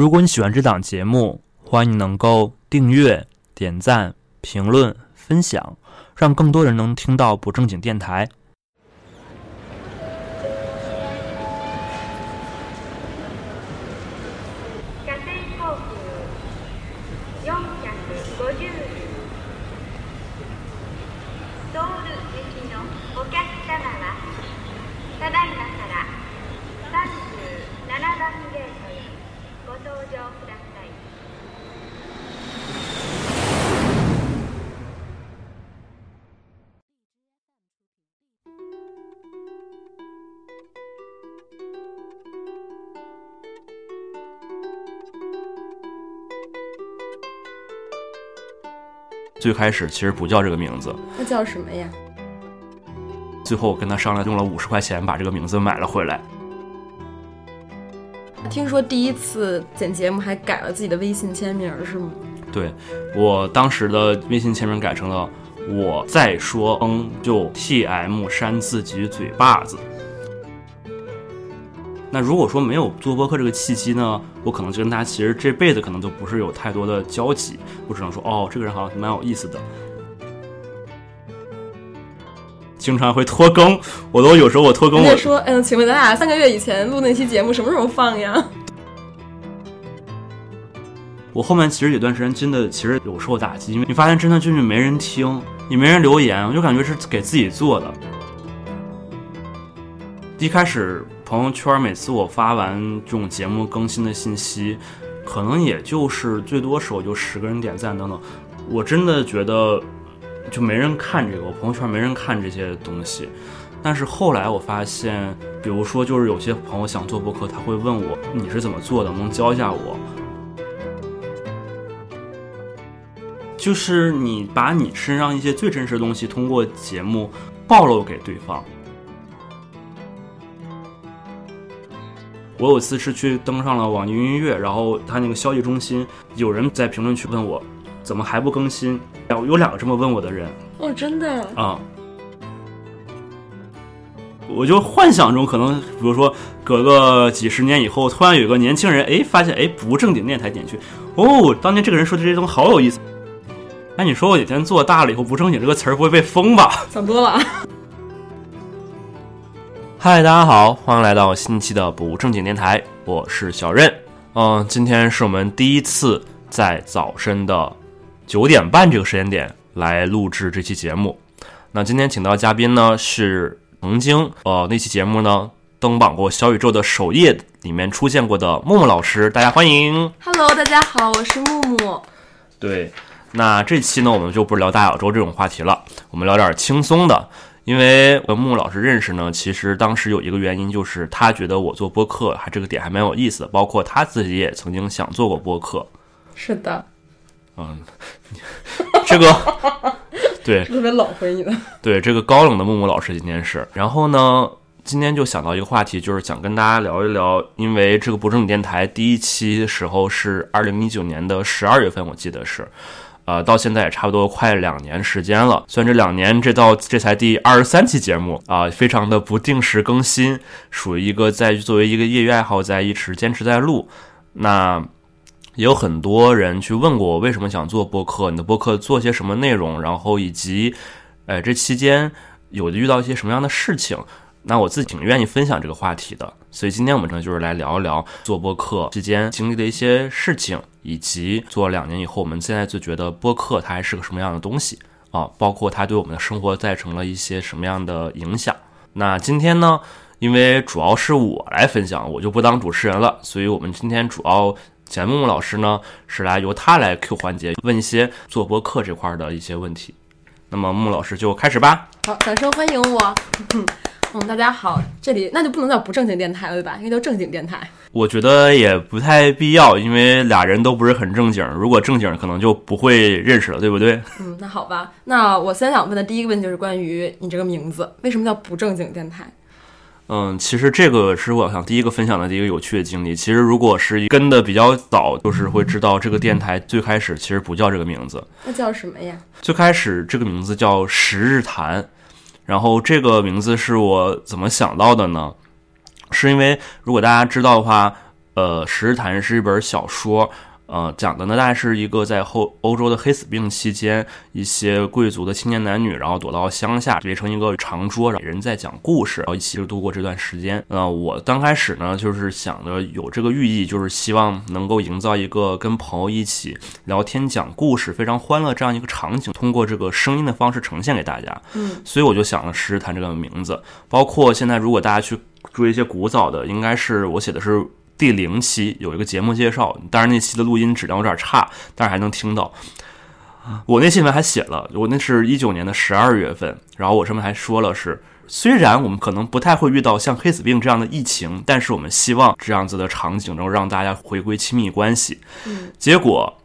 如果你喜欢这档节目，欢迎你能够订阅、点赞、评论、分享，让更多人能听到不正经电台。最开始其实不叫这个名字，那叫什么呀？最后我跟他商量，用了五十块钱把这个名字买了回来。听说第一次剪节目还改了自己的微信签名是吗？对我当时的微信签名改成了“我再说嗯就 T M 扇自己嘴巴子”。那如果说没有做播客这个契机呢，我可能就跟他其实这辈子可能都不是有太多的交集，我只能说哦，这个人好像蛮有意思的。经常会拖更，我都有时候我拖更我人家说，嗯，请问咱俩三个月以前录那期节目什么时候放呀？我后面其实有段时间真的其实有受打击，因为你发现真的就是没人听，也没人留言，我就感觉是给自己做的。一开始朋友圈每次我发完这种节目更新的信息，可能也就是最多时候就十个人点赞等等，我真的觉得就没人看这个，我朋友圈没人看这些东西。但是后来我发现，比如说就是有些朋友想做播客，他会问我你是怎么做的，能教一下我？就是你把你身上一些最真实的东西通过节目暴露给对方。我有一次是去登上了网易云音乐，然后他那个消息中心有人在评论区问我怎么还不更新，有有两个这么问我的人哦，真的？啊、我就幻想中可能，比如说隔个几十年以后，突然有个年轻人，哎，发现哎不正经电台点去，哦，当年这个人说的这些东西好有意思。哎，你说我哪天做大了以后，不正经这个词儿不会被封吧？想多了。嗨，大家好，欢迎来到新一期的不正经电台，我是小任。嗯，今天是我们第一次在早晨的九点半这个时间点来录制这期节目。那今天请到嘉宾呢是曾经呃那期节目呢登榜过小宇宙的首页里面出现过的木木老师，大家欢迎。Hello，大家好，我是木木。对，那这期呢，我们就不聊大小周这种话题了，我们聊点轻松的。因为我跟木木老师认识呢，其实当时有一个原因，就是他觉得我做播客还这个点还蛮有意思的，包括他自己也曾经想做过播客。是的，嗯，这个 对特别冷回你的。对，这个高冷的木木老师今天是，然后呢，今天就想到一个话题，就是想跟大家聊一聊，因为这个不正经电台第一期的时候是二零一九年的十二月份，我记得是，呃，到现在也差不多快两年时间了。虽然这两年这到这才第二十三期节目啊、非常的不定时更新，属于一个在作为一个业余爱好在一直坚持在录。那也有很多人去问过我为什么想做播客，你的播客做些什么内容，然后以及，呃，这期间有遇到一些什么样的事情。那我自己挺愿意分享这个话题的，所以今天我们呢就是来聊一聊做播客期间经历的一些事情，以及做了两年以后，我们现在就觉得播客它还是个什么样的东西啊，包括它对我们的生活造成了一些什么样的影响。那今天呢，因为主要是我来分享，我就不当主持人了，所以我们今天主要简木木老师呢是来由他来 Q 环节，问一些做播客这块的一些问题。那么木老师就开始吧。好，掌声欢迎我。嗯，大家好，这里那就不能叫不正经电台了，对吧？应该叫正经电台。我觉得也不太必要，因为俩人都不是很正经，如果正经可能就不会认识了，对不对？嗯，那好吧。那我先想问的第一个问题就是关于你这个名字，为什么叫不正经电台？嗯，其实这个是我想第一个分享的一个有趣的经历。其实如果是跟的比较早，就是会知道这个电台最开始其实不叫这个名字，那叫什么呀？最开始这个名字叫十日谈，然后这个名字是我怎么想到的呢？是因为如果大家知道的话，呃，《十日谈》是一本小说。呃，讲的呢，大概是一个在后欧洲的黑死病期间，一些贵族的青年男女，然后躲到乡下，围成一个长桌，然后人在讲故事，然后一起就度过这段时间。呃，我刚开始呢，就是想着有这个寓意，就是希望能够营造一个跟朋友一起聊天讲故事，非常欢乐这样一个场景，通过这个声音的方式呈现给大家。嗯，所以我就想了《十日谈》这个名字。包括现在，如果大家去追一些古早的，应该是我写的是。第零期有一个节目介绍，当然那期的录音质量有点差，但是还能听到。我那新闻还写了，我那是一九年的十二月份，然后我上面还说了是，虽然我们可能不太会遇到像黑死病这样的疫情，但是我们希望这样子的场景能让大家回归亲密关系。嗯，结果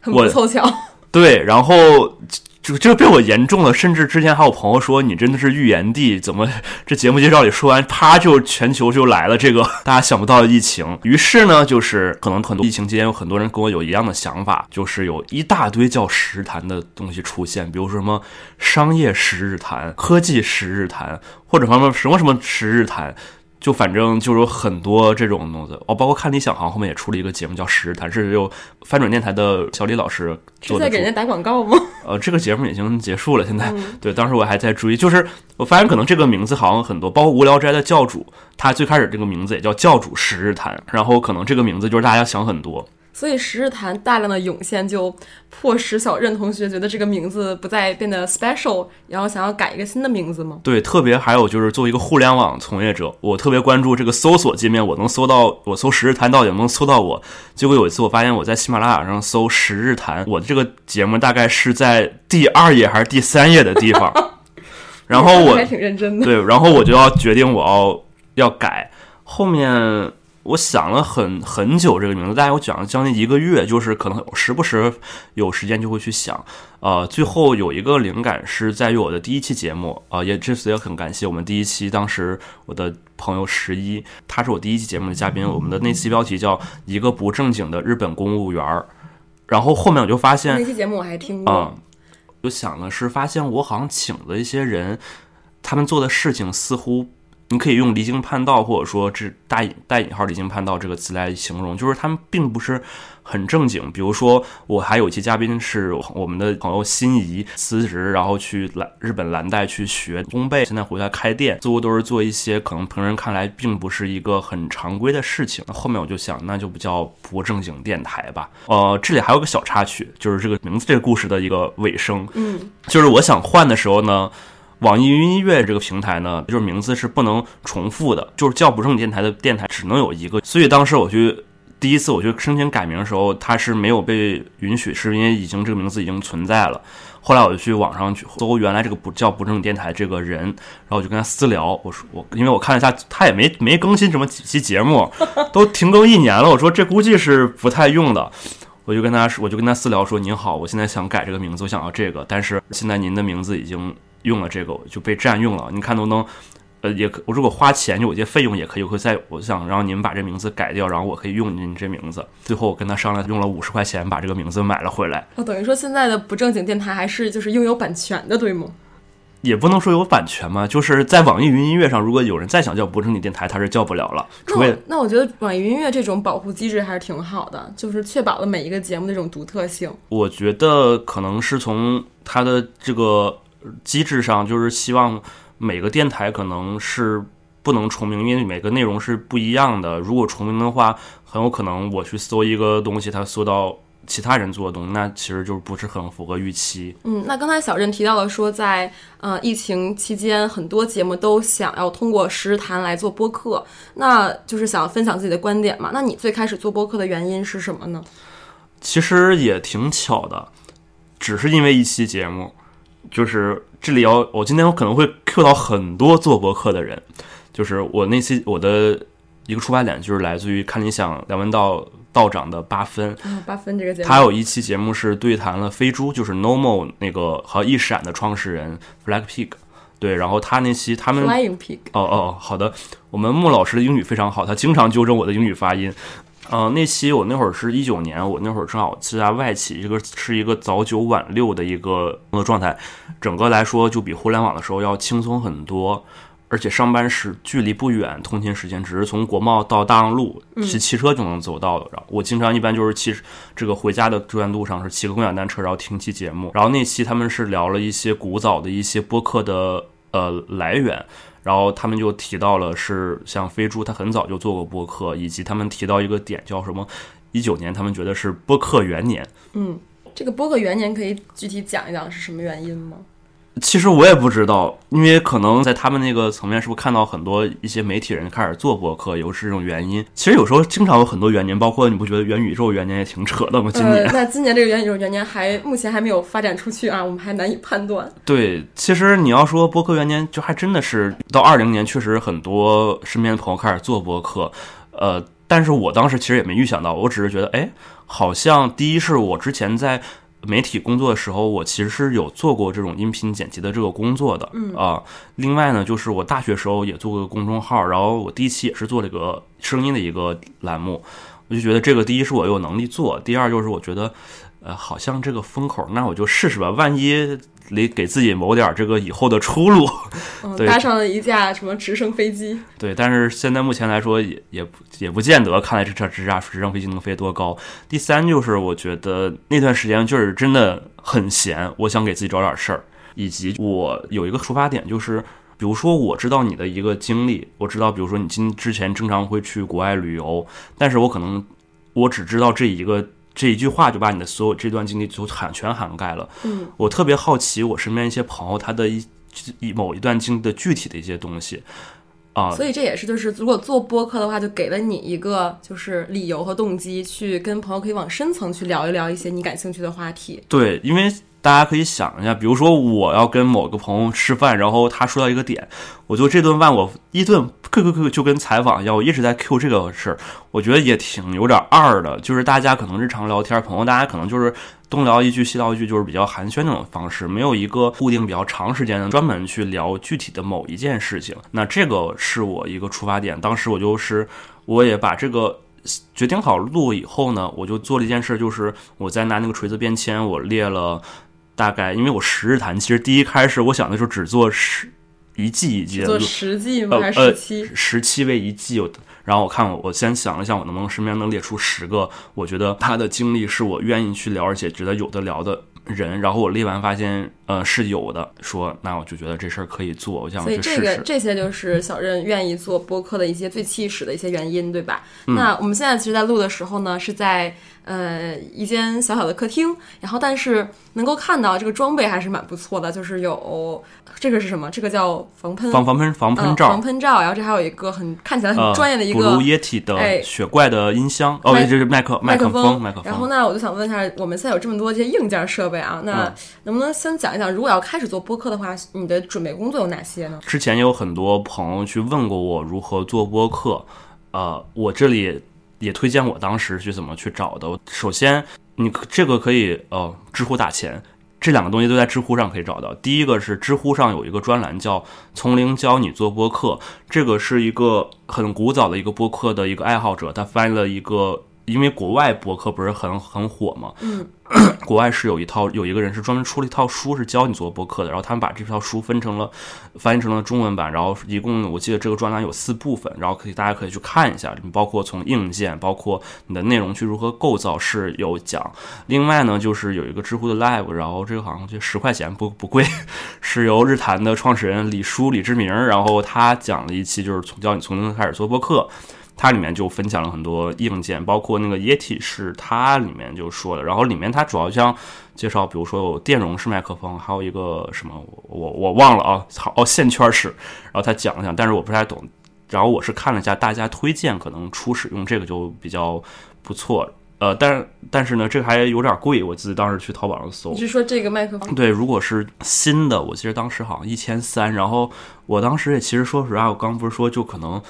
很不凑巧。对，然后。就就被我言中了，甚至之前还有朋友说你真的是预言帝，怎么这节目介绍里说完，啪就全球就来了这个 大家想不到的疫情。于是呢，就是可能很多疫情期间有很多人跟我有一样的想法，就是有一大堆叫十日谈的东西出现，比如说什么商业十日谈、科技十日谈，或者什么什么什么十日谈。就反正就有很多这种东西哦，包括看理想行后面也出了一个节目叫《十日谈》，是由翻转电台的小李老师做的。是在给人家打广告吗？呃，这个节目已经结束了，现在 对，当时我还在追，就是我发现可能这个名字好像很多，包括无聊斋的教主，他最开始这个名字也叫教主十日谈，然后可能这个名字就是大家想很多。所以十日谈大量的涌现，就迫使小任同学觉得这个名字不再变得 special，然后想要改一个新的名字吗？对，特别还有就是作为一个互联网从业者，我特别关注这个搜索界面，我能搜到我搜十日谈到底能不能搜到我？结果有一次我发现我在喜马拉雅上搜十日谈，我的这个节目大概是在第二页还是第三页的地方，然后我 还挺认真的，对，然后我就要决定我要要改后面。我想了很很久这个名字，大概我讲了将近一个月，就是可能时不时有时间就会去想。呃，最后有一个灵感是在于我的第一期节目，呃，也这次也很感谢我们第一期当时我的朋友十一，他是我第一期节目的嘉宾。我们的那期标题叫一个不正经的日本公务员儿，然后后面我就发现那期节目我还听过，嗯，就想的是发现我好像请的一些人，他们做的事情似乎。你可以用离经叛道，或者说这大引带引号离经叛道这个词来形容，就是他们并不是很正经。比如说，我还有一期嘉宾是我们的朋友心仪辞职，然后去蓝日本蓝带去学烘焙，现在回来开店，似乎都是做一些可能旁人看来并不是一个很常规的事情。那后面我就想，那就不叫不正经电台吧。呃，这里还有个小插曲，就是这个名字这个故事的一个尾声。嗯，就是我想换的时候呢。网易云音乐这个平台呢，就是名字是不能重复的，就是叫不正电台的电台只能有一个。所以当时我去第一次我去申请改名的时候，它是没有被允许，是因为已经这个名字已经存在了。后来我就去网上去搜原来这个不叫不正电台这个人，然后我就跟他私聊，我说我因为我看了一下，他也没没更新什么几期节目，都停更一年了。我说这估计是不太用的，我就跟他说，我就跟他私聊说您好，我现在想改这个名字，我想要这个，但是现在您的名字已经。用了这个就被占用了，你看能不能，呃，也可我如果花钱就有些费用也可以，会在我想让你们把这名字改掉，然后我可以用您这名字。最后我跟他商量，用了五十块钱把这个名字买了回来。哦，等于说现在的不正经电台还是就是拥有版权的，对吗？也不能说有版权嘛，就是在网易云音乐上，如果有人再想叫不正经电台，他是叫不了了。除非那我觉得网易云音乐这种保护机制还是挺好的，就是确保了每一个节目的这种独特性。我觉得可能是从它的这个。机制上就是希望每个电台可能是不能重名，因为每个内容是不一样的。如果重名的话，很有可能我去搜一个东西，它搜到其他人做的东西，那其实就不是很符合预期。嗯，那刚才小任提到了说，在呃疫情期间，很多节目都想要通过实谈来做播客，那就是想要分享自己的观点嘛。那你最开始做播客的原因是什么呢？其实也挺巧的，只是因为一期节目。就是这里要，我今天我可能会 Q 到很多做博客的人，就是我那期我的一个出发点就是来自于看理想梁文道道长的八分，八分这个节目，他有一期节目是对谈了飞猪，就是 Normal 那个和一闪的创始人 Black Pig，对，然后他那期他们 Pig，哦哦好的，我们穆老师的英语非常好，他经常纠正我的英语发音。嗯，那期我那会儿是一九年，我那会儿正好是在外企，这个是一个早九晚六的一个工作状态，整个来说就比互联网的时候要轻松很多。而且上班时距离不远，通勤时间只是从国贸到大望路骑骑车就能走到的。然后我经常一般就是骑这个回家的这段路上是骑个共享单车，然后听期节目。然后那期他们是聊了一些古早的一些播客的呃来源，然后他们就提到了是像飞猪，他很早就做过播客，以及他们提到一个点叫什么一九年，他们觉得是播客元年。嗯，这个播客元年可以具体讲一讲是什么原因吗？其实我也不知道，因为可能在他们那个层面，是不是看到很多一些媒体人开始做博客，有是这种原因。其实有时候经常有很多元年，包括你不觉得元宇宙元年也挺扯的吗？今年、呃，那今年这个元宇宙元年还目前还没有发展出去啊，我们还难以判断。对，其实你要说博客元年，就还真的是到二零年，确实很多身边的朋友开始做博客，呃，但是我当时其实也没预想到，我只是觉得，哎，好像第一是我之前在。媒体工作的时候，我其实是有做过这种音频剪辑的这个工作的，嗯啊。另外呢，就是我大学时候也做过公众号，然后我第一期也是做了一个声音的一个栏目，我就觉得这个第一是我有能力做，第二就是我觉得，呃，好像这个风口，那我就试试吧，万一给给自己谋点这个以后的出路。嗯，搭上了一架什么直升飞机，对，但是现在目前来说也也不也不见得，看来这这这架直升飞机能飞多高。第三就是我觉得那段时间就是真的很闲，我想给自己找点事儿，以及我有一个出发点就是，比如说我知道你的一个经历，我知道比如说你今之前经常会去国外旅游，但是我可能我只知道这一个这一句话就把你的所有这段经历就涵全涵盖了。嗯，我特别好奇我身边一些朋友他的一一某一段经历的具体的一些东西啊，所以这也是就是如果做播客的话，就给了你一个就是理由和动机，去跟朋友可以往深层去聊一聊一些你感兴趣的话题。对，因为大家可以想一下，比如说我要跟某个朋友吃饭，然后他说到一个点，我就这顿饭我一顿 Q Q Q 就跟采访一样，我一直在 Q 这个事儿，我觉得也挺有点二的。就是大家可能日常聊天，朋友大家可能就是东聊一句西聊一句，就是比较寒暄那种方式，没有一个固定比较长时间的专门去聊具体的某一件事情。那这个是我一个出发点，当时我就是我也把这个。决定好录以后呢，我就做了一件事，就是我在拿那个锤子便签，我列了大概，因为我十日谈，其实第一开始我想的时候只做十一季一季的做录，十季吗？呃还是呃十期？十七为一季，我然后我看我我先想了想，我能不能身边能列出十个，我觉得他的经历是我愿意去聊，而且觉得有的聊的人。然后我列完发现，呃，是有的，说那我就觉得这事儿可以做，我想所以去试试。这个这些就是小任愿意做播客的一些最起始的一些原因，对吧？嗯那我们现在其实，在录的时候呢，是在呃一间小小的客厅，然后但是能够看到这个装备还是蛮不错的，就是有这个是什么？这个叫防喷防防喷防喷罩呃防，喷罩，然后这还有一个很看起来很呃专业的一个 Blue Yeti 哎的雪怪的音箱，哦，这是麦克麦克风，麦克风然后风。呢，我就想问一下，我们现在有这么多这些硬件设备啊，那嗯能不能先讲一讲，如果要开始做播客的话，你的准备工作有哪些呢？之前有很多朋友去问过我如何做播客，呃，我这里也推荐我当时去怎么去找的。首先，你这个可以呃，知乎打钱，这两个东西都在知乎上可以找到。第一个是知乎上有一个专栏叫“从零教你做播客”，这个是一个很古早的一个播客的一个爱好者，他翻译了一个。因为国外播客不是很很火嘛，嗯，国外是有一套有一个人是专门出了一套书，是教你做播客的，然后他们把这套书分成了翻译成了中文版，然后一共我记得这个专栏有四部分，然后可以大家可以去看一下，包括从硬件，包括你的内容去如何构造是有讲。另外呢，就是有一个知乎的 Live，然后这个好像就十块钱不不贵，是由日坛的创始人李叔李志明，然后他讲了一期就是从教你从零开始做播客。它里面就分享了很多硬件，包括那个 Yeti 是它里面就说的，然后里面它主要像介绍，比如说有电容式麦克风，还有一个什么我我忘了啊，好哦线圈式，然后他讲了讲，但是我不太懂，然后我是看了一下大家推荐，可能初始用这个就比较不错，呃，但但是呢，这个还有点贵，我记得当时去淘宝上搜。你，是说这个麦克风？对，如果是新的，我记得当时好像一千三，然后我当时也其实说实话，我刚不是说就可能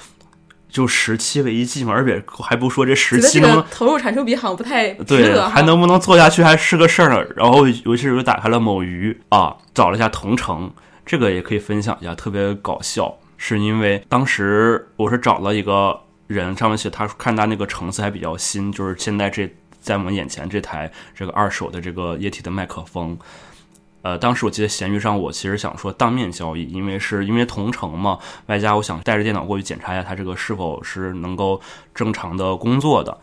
就十期为一季嘛，而且还不说这十觉得这期能不能投入产出比好像不太对还能不能做下去还是个事儿呢。然后尤其是我打开了某鱼啊，找了一下同城，这个也可以分享一下，特别搞笑，是因为当时我是找了一个人，上面写他看他那个橙子还比较新，就是现在这在我们眼前这台这个二手的这个液体的麦克风。呃，当时我记得闲鱼上，我其实想说当面交易，因为是因为同城嘛，外加我想带着电脑过去检查一下它这个是否是能够正常的工作的。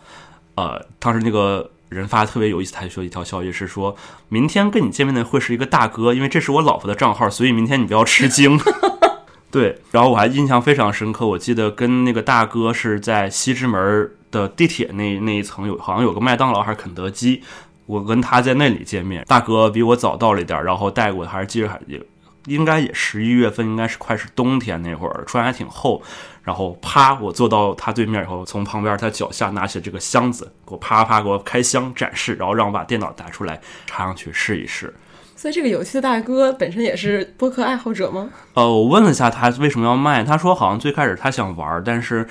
呃，当时那个人发特别有意思，他就说一条消息是说，明天跟你见面的会是一个大哥，因为这是我老婆的账号，所以明天你不要吃惊。对，然后我还印象非常深刻，我记得跟那个大哥是在西直门的地铁那那一层有，好像有个麦当劳还是肯德基。我跟他在那里见面，大哥比我早到了一点，然后带过，还是记着还也应该也十一月份，应该是快是冬天那会儿，穿还挺厚。然后啪，我坐到他对面以后，从旁边他脚下拿起这个箱子，给我啪啪给我开箱展示，然后让我把电脑拿出来插上去试一试。所以这个有趣的大哥本身也是播客爱好者吗？呃，我问了一下他为什么要卖，他说好像最开始他想玩，但是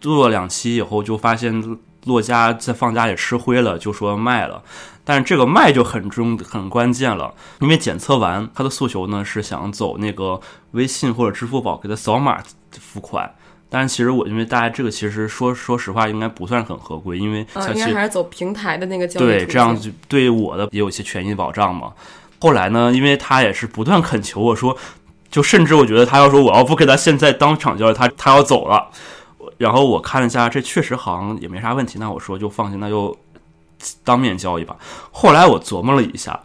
做了两期以后就发现洛家在放假里吃灰了，就说卖了。但是这个卖就很重很关键了，因为检测完他的诉求呢是想走那个微信或者支付宝给他扫码付款，但是其实我因为大家这个其实说说实话应该不算很合规，因为啊，应该还是走平台的那个交易对，这样就对我的也有一些权益保障嘛。后来呢，因为他也是不断恳求我说，就甚至我觉得他要说我要不给他现在当场交易，他他要走了。然后我看了一下，这确实好像也没啥问题，那我说就放心，那就。当面交易吧。后来我琢磨了一下，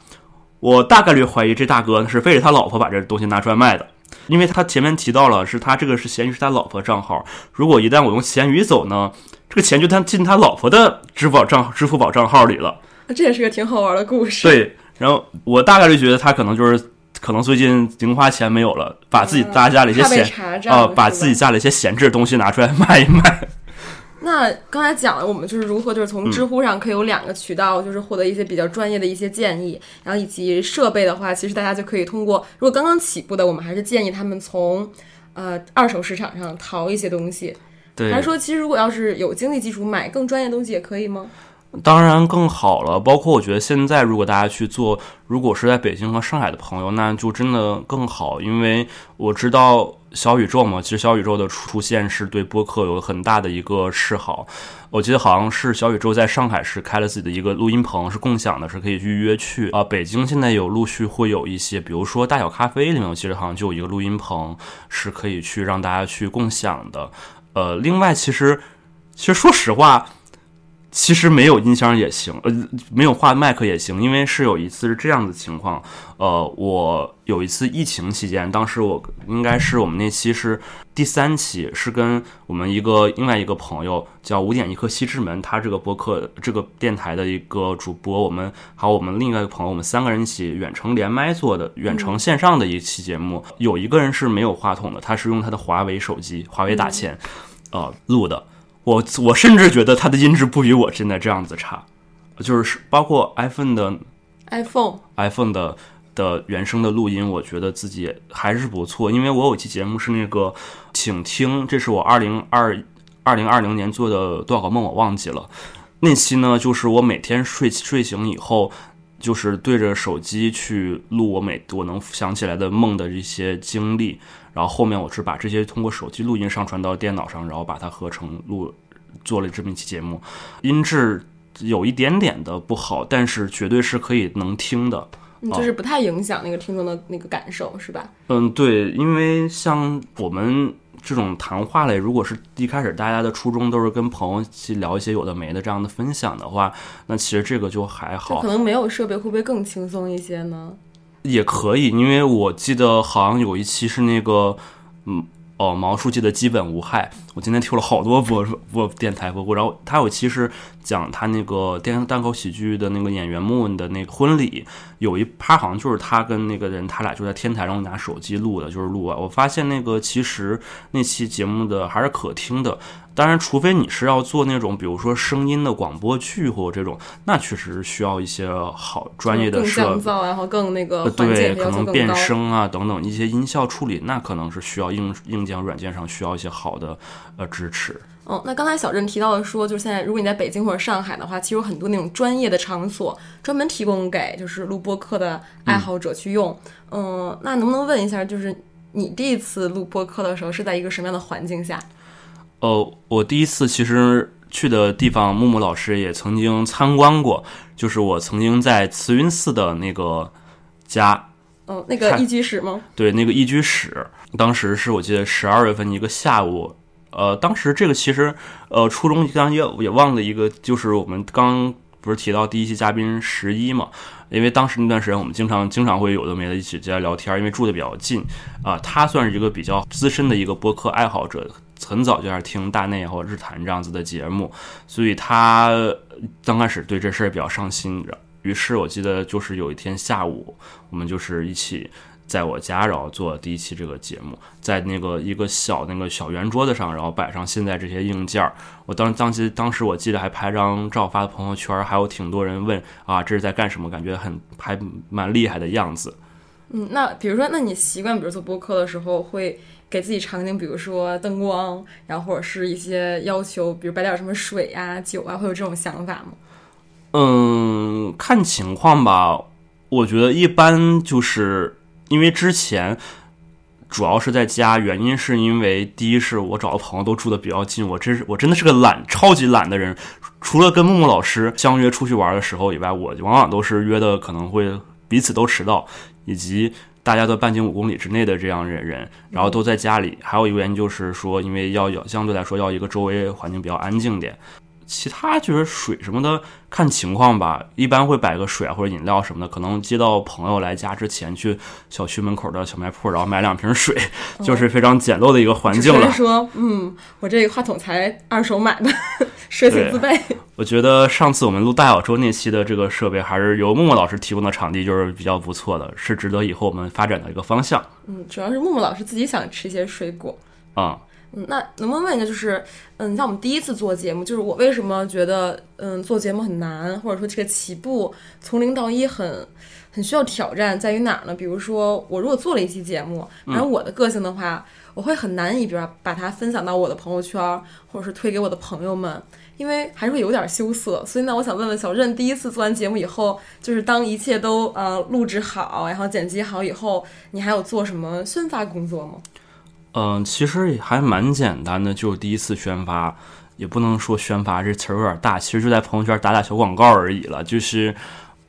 我大概率怀疑这大哥是背着他老婆把这东西拿出来卖的，因为他前面提到了是他这个是闲鱼是他老婆账号，如果一旦我用闲鱼走呢，这个钱就他进他老婆的支付宝账支付宝账号里了。这也是个挺好玩的故事。对，然后我大概率觉得他可能就是可能最近零花钱没有了，把自己大家里一些闲啊，把自己家里一些闲置的东西拿出来卖一卖。那刚才讲了，我们就是如何就是从知乎上可以有两个渠道，就是获得一些比较专业的一些建议，然后以及设备的话，其实大家就可以通过。如果刚刚起步的，我们还是建议他们从呃二手市场上淘一些东西。对，还是说，其实如果要是有经济基础，买更专业的东西也可以吗？当然更好了。包括我觉得现在如果大家去做，如果是在北京和上海的朋友，那就真的更好，因为我知道。小宇宙嘛，其实小宇宙的出现是对播客有很大的一个示好。我记得好像是小宇宙在上海是开了自己的一个录音棚，是共享的，是可以预约去啊。北京现在有陆续会有一些，比如说大小咖啡里面，我记得好像就有一个录音棚是可以去让大家去共享的。呃，另外，其实其实说实话。其实没有音箱也行，呃，没有话麦克也行，因为是有一次是这样的情况，呃，我有一次疫情期间，当时我应该是我们那期是第三期，是跟我们一个另外一个朋友叫五点一刻西直门，他这个播客这个电台的一个主播，我们还有我们另外一个朋友，我们三个人一起远程连麦做的远程线上的一期节目，有一个人是没有话筒的，他是用他的华为手机，华为大千，呃，录的。我我甚至觉得它的音质不比我现在这样子差，就是包括 iPhone 的 iPhone iPhone 的的原声的录音，我觉得自己还是不错。因为我有期节目是那个，请听，这是我二零二二零二零年做的多少个梦我忘记了。那期呢，就是我每天睡睡醒以后，就是对着手机去录我每我能想起来的梦的一些经历。然后后面我是把这些通过手机录音上传到电脑上，然后把它合成录，做了这么一期节目，音质有一点点的不好，但是绝对是可以能听的，就是不太影响那个听众的那个感受，是吧？嗯，对，因为像我们这种谈话类，如果是一开始大家的初衷都是跟朋友去聊一些有的没的这样的分享的话，那其实这个就还好。可能没有设备会不会更轻松一些呢？也可以，因为我记得好像有一期是那个，嗯，哦，毛书记的基本无害。我今天听了好多播播电台播过，然后他有期是讲他那个电单口喜剧的那个演员莫文的那个婚礼，有一趴好像就是他跟那个人，他俩就在天台上拿手机录的，就是录啊。我发现那个其实那期节目的还是可听的。当然，除非你是要做那种，比如说声音的广播剧或者这种，那确实需要一些好专业的设备，然后更那个对，可能变声啊等等一些音效处理，那可能是需要硬硬件软件上需要一些好的呃支持。哦，那刚才小郑提到的说，就是现在如果你在北京或者上海的话，其实有很多那种专业的场所专门提供给就是录播课的爱好者去用。嗯，那能不能问一下，就是你第一次录播课的时候是在一个什么样的环境下？呃，我第一次其实去的地方，木木老师也曾经参观过，就是我曾经在慈云寺的那个家嗯，那个看一居室吗？对，那个一居室，当时是我记得十二月份一个下午，呃，当时这个其实，呃，初中刚也也忘了一个，就是我们刚不是提到第一期嘉宾十一嘛，因为当时那段时间我们经常经常会有的没的一起在聊天，因为住的比较近啊、他算是一个比较资深的一个播客爱好者。很早就开始听大内或日坛这样子的节目，所以他刚开始对这事儿比较上心。于是我记得就是有一天下午，我们就是一起在我家，然后做第一期这个节目，在那个一个小那个小圆桌子上，然后摆上现在这些硬件儿。我当当时当时我记得还拍张照发朋友圈，还有挺多人问啊这是在干什么，感觉很还蛮厉害的样子。嗯，那比如说，那你习惯比如做播客的时候，会给自己场景，比如说灯光，然后或者是一些要求，比如摆点什么水啊、酒啊，会有这种想法吗？嗯，看情况吧。我觉得一般就是因为之前主要是在家，原因是因为第一是我找的朋友都住的比较近，我真是我真的是个懒，超级懒的人。除了跟木木老师相约出去玩的时候以外，我往往都是约的可能会彼此都迟到，以及大家都半径五公里之内的这样人人，然后都在家里。还有一个原因就是说，因为要要相对来说要一个周围环境比较安静点。其他就是水什么的，看情况吧。一般会摆个水啊或者饮料什么的。可能接到朋友来家之前，去小区门口的小卖铺，然后买两瓶水，就是非常简陋的一个环境了。说，嗯，我这个话筒才二手买的，奢请自备。我觉得上次我们录大小周那期的这个设备，还是由木木老师提供的场地，就是比较不错的，是值得以后我们发展的一个方向嗯，主要是木木老师自己想吃一些水果。啊、嗯，那能不能问一下，就是，嗯，像我们第一次做节目，就是我为什么觉得，嗯，做节目很难，或者说这个起步从零到一很很需要挑战，在于哪儿呢？比如说，我如果做了一期节目，然后我的个性的话，我会很难以，比如说把它分享到我的朋友圈，或者是推给我的朋友们，因为还是会有点羞涩。所以呢，我想问问小任，第一次做完节目以后，就是当一切都呃录制好，然后剪辑好以后，你还有做什么宣发工作吗？嗯，其实还蛮简单的，就第一次宣发，也不能说宣发这词儿有点大，其实就在朋友圈打打小广告而已了。就是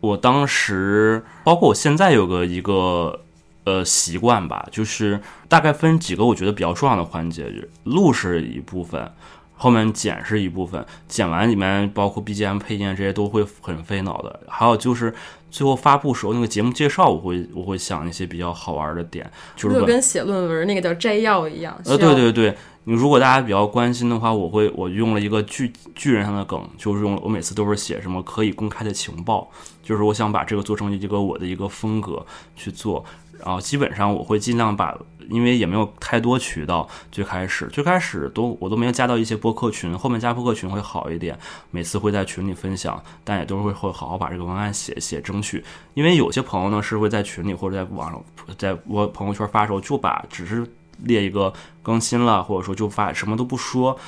我当时，包括我现在有个一个呃习惯吧，就是大概分几个我觉得比较重要的环节，录是一部分。后面剪是一部分，剪完里面包括 BGM 配件这些都会很费脑的。还有就是最后发布时候那个节目介绍，我会我会想一些比较好玩的点，就是就跟写论文那个叫摘要一样。呃，对对对，你如果大家比较关心的话，我会我用了一个巨巨人上的梗，就是用我每次都是写什么可以公开的情报，就是我想把这个做成一个我的一个风格去做，然后基本上我会尽量把，因为也没有太多渠道，最开始最开始都我都没有加到一些播客群，后面加播客群会好一点，每次会在群里分享，但也都会会好好把这个文案写写，争取，因为有些朋友呢是会在群里或者在网上，在我朋友圈发的时候就把只是列一个更新了，或者说就发什么都不说。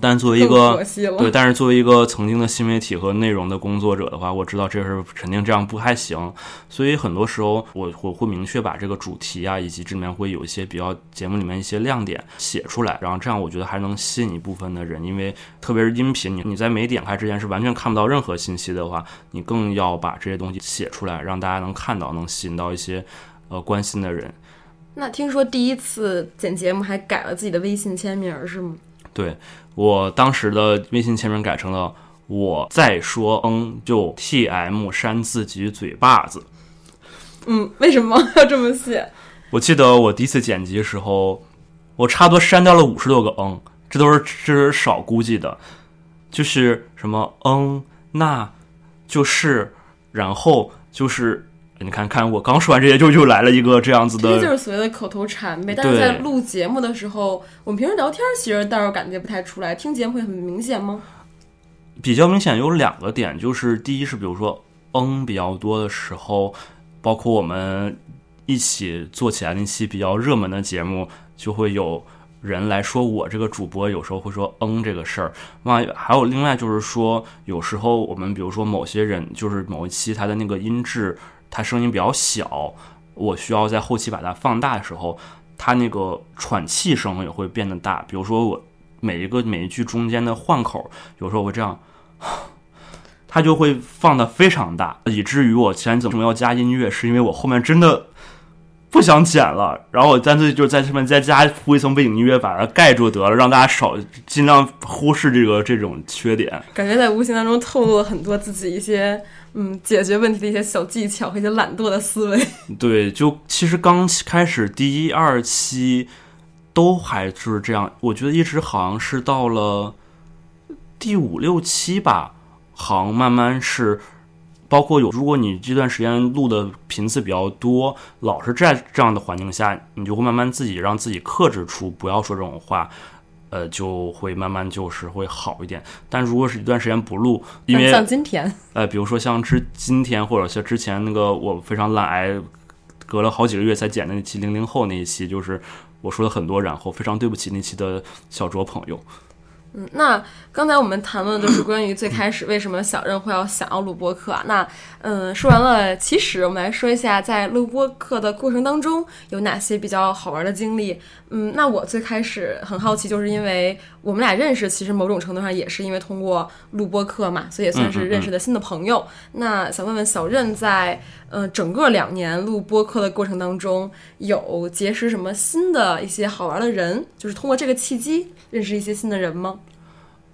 但作为一个。对，但是作为一个曾经的新媒体和内容的工作者的话，我知道这是肯定这样不太行，所以很多时候我我会明确把这个主题啊，以及这里面会有一些比较节目里面一些亮点写出来，然后这样我觉得还能吸引一部分的人，因为特别是音频，你你在没点开之前是完全看不到任何信息的话，你更要把这些东西写出来，让大家能看到，能吸引到一些呃关心的人。那听说第一次剪节目还改了自己的微信签名是吗？对我当时的微信签名改成了“我再说嗯就 T M 扇自己嘴巴子”。嗯，为什么要这么写？我记得我第一次剪辑的时候，我差不多删掉了五十多个嗯，这都是这是少估计的，就是什么嗯，那就是，然后就是，你看看我刚说完这些，就又来了一个这样子的这就，是所谓的口头禅呗。但是在录节目的时候，我们平时聊天其实倒是感觉不太出来，听节目会很明显吗？比较明显有两个点，就是第一是比如说嗯比较多的时候，包括我们一起做起来那期比较热门的节目，就会有人来说我这个主播有时候会说嗯这个事儿。那还有另外就是说，有时候我们比如说某些人就是某一期他的那个音质，它声音比较小，我需要在后期把它放大的时候，它那个喘气声也会变得大。比如说我每一个每一句中间的换口，有时候我会这样。它就会放的非常大，以至于我前怎么要加音乐，是因为我后面真的不想剪了，然后我干脆就在上面再加铺一层背景音乐，把它盖住得了，让大家少尽量忽视这个这种缺点。感觉在无形当中透露了很多自己一些嗯解决问题的一些小技巧和一些懒惰的思维。对，就其实刚开始第一二期都还是这样，我觉得一直好像是到了第五六期吧，好像慢慢是，包括有，如果你这段时间录的频次比较多，老是在这样的环境下，你就会慢慢自己让自己克制出不要说这种话。呃，就会慢慢就是会好一点，但如果是一段时间不录，因为像今天，呃，比如说像之今天，或者像之前那个我非常懒癌，隔了好几个月才剪的那期零零后那一期，就是我说了很多，然后非常对不起那期的小卓朋友。嗯，那刚才我们谈论的就是关于最开始为什么小任会要想要录播课啊？那嗯，说完了其实，我们来说一下在录播课的过程当中有哪些比较好玩的经历。嗯，那我最开始很好奇，就是因为我们俩认识，其实某种程度上也是因为通过录播课嘛，所以也算是认识的新的朋友。那想问问小任，在呃整个两年录播课的过程当中，有结识什么新的一些好玩的人？就是通过这个契机认识一些新的人吗？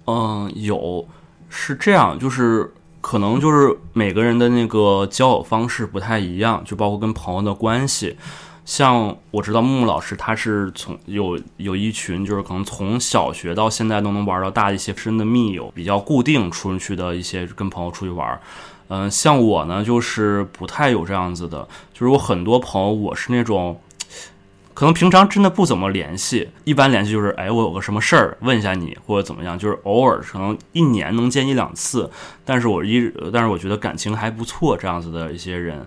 嗯，有，是这样，就是可能就是每个人的那个交友方式不太一样，就包括跟朋友的关系。像我知道木木老师，他是从有有一群，就是可能从小学到现在都能玩到大一些深的密友，比较固定出去的一些跟朋友出去玩。嗯，像我呢，就是不太有这样子的，就是我很多朋友，我是那种。可能平常真的不怎么联系，一般联系就是，哎，我有个什么事儿问一下你，或者怎么样，就是偶尔可能一年能见一两次。但是我一，但是我觉得感情还不错，这样子的一些人，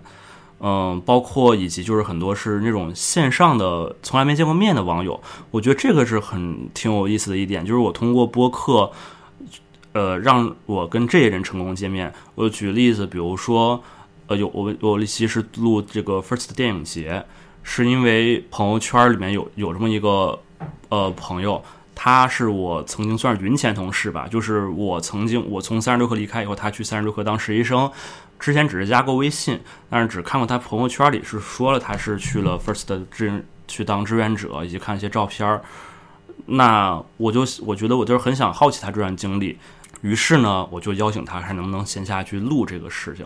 嗯，包括以及就是很多是那种线上的从来没见过面的网友，我觉得这个是很挺有意思的一点，就是我通过播客，呃，让我跟这些人成功见面。我举例子，比如说，呃，有我我一期是录这个 First 电影节。是因为朋友圈里面有有这么一个呃朋友，他是我曾经算是云前同事吧，就是我曾经我从三十六氪离开以后，他去三十六氪当实习生，之前只是加过微信，但是只看过他朋友圈里是说了他是去了 First 志去当志愿者，以及看一些照片儿。那我就我觉得我就是很想好奇他这段经历，于是呢，我就邀请他看能不能线下去录这个事情。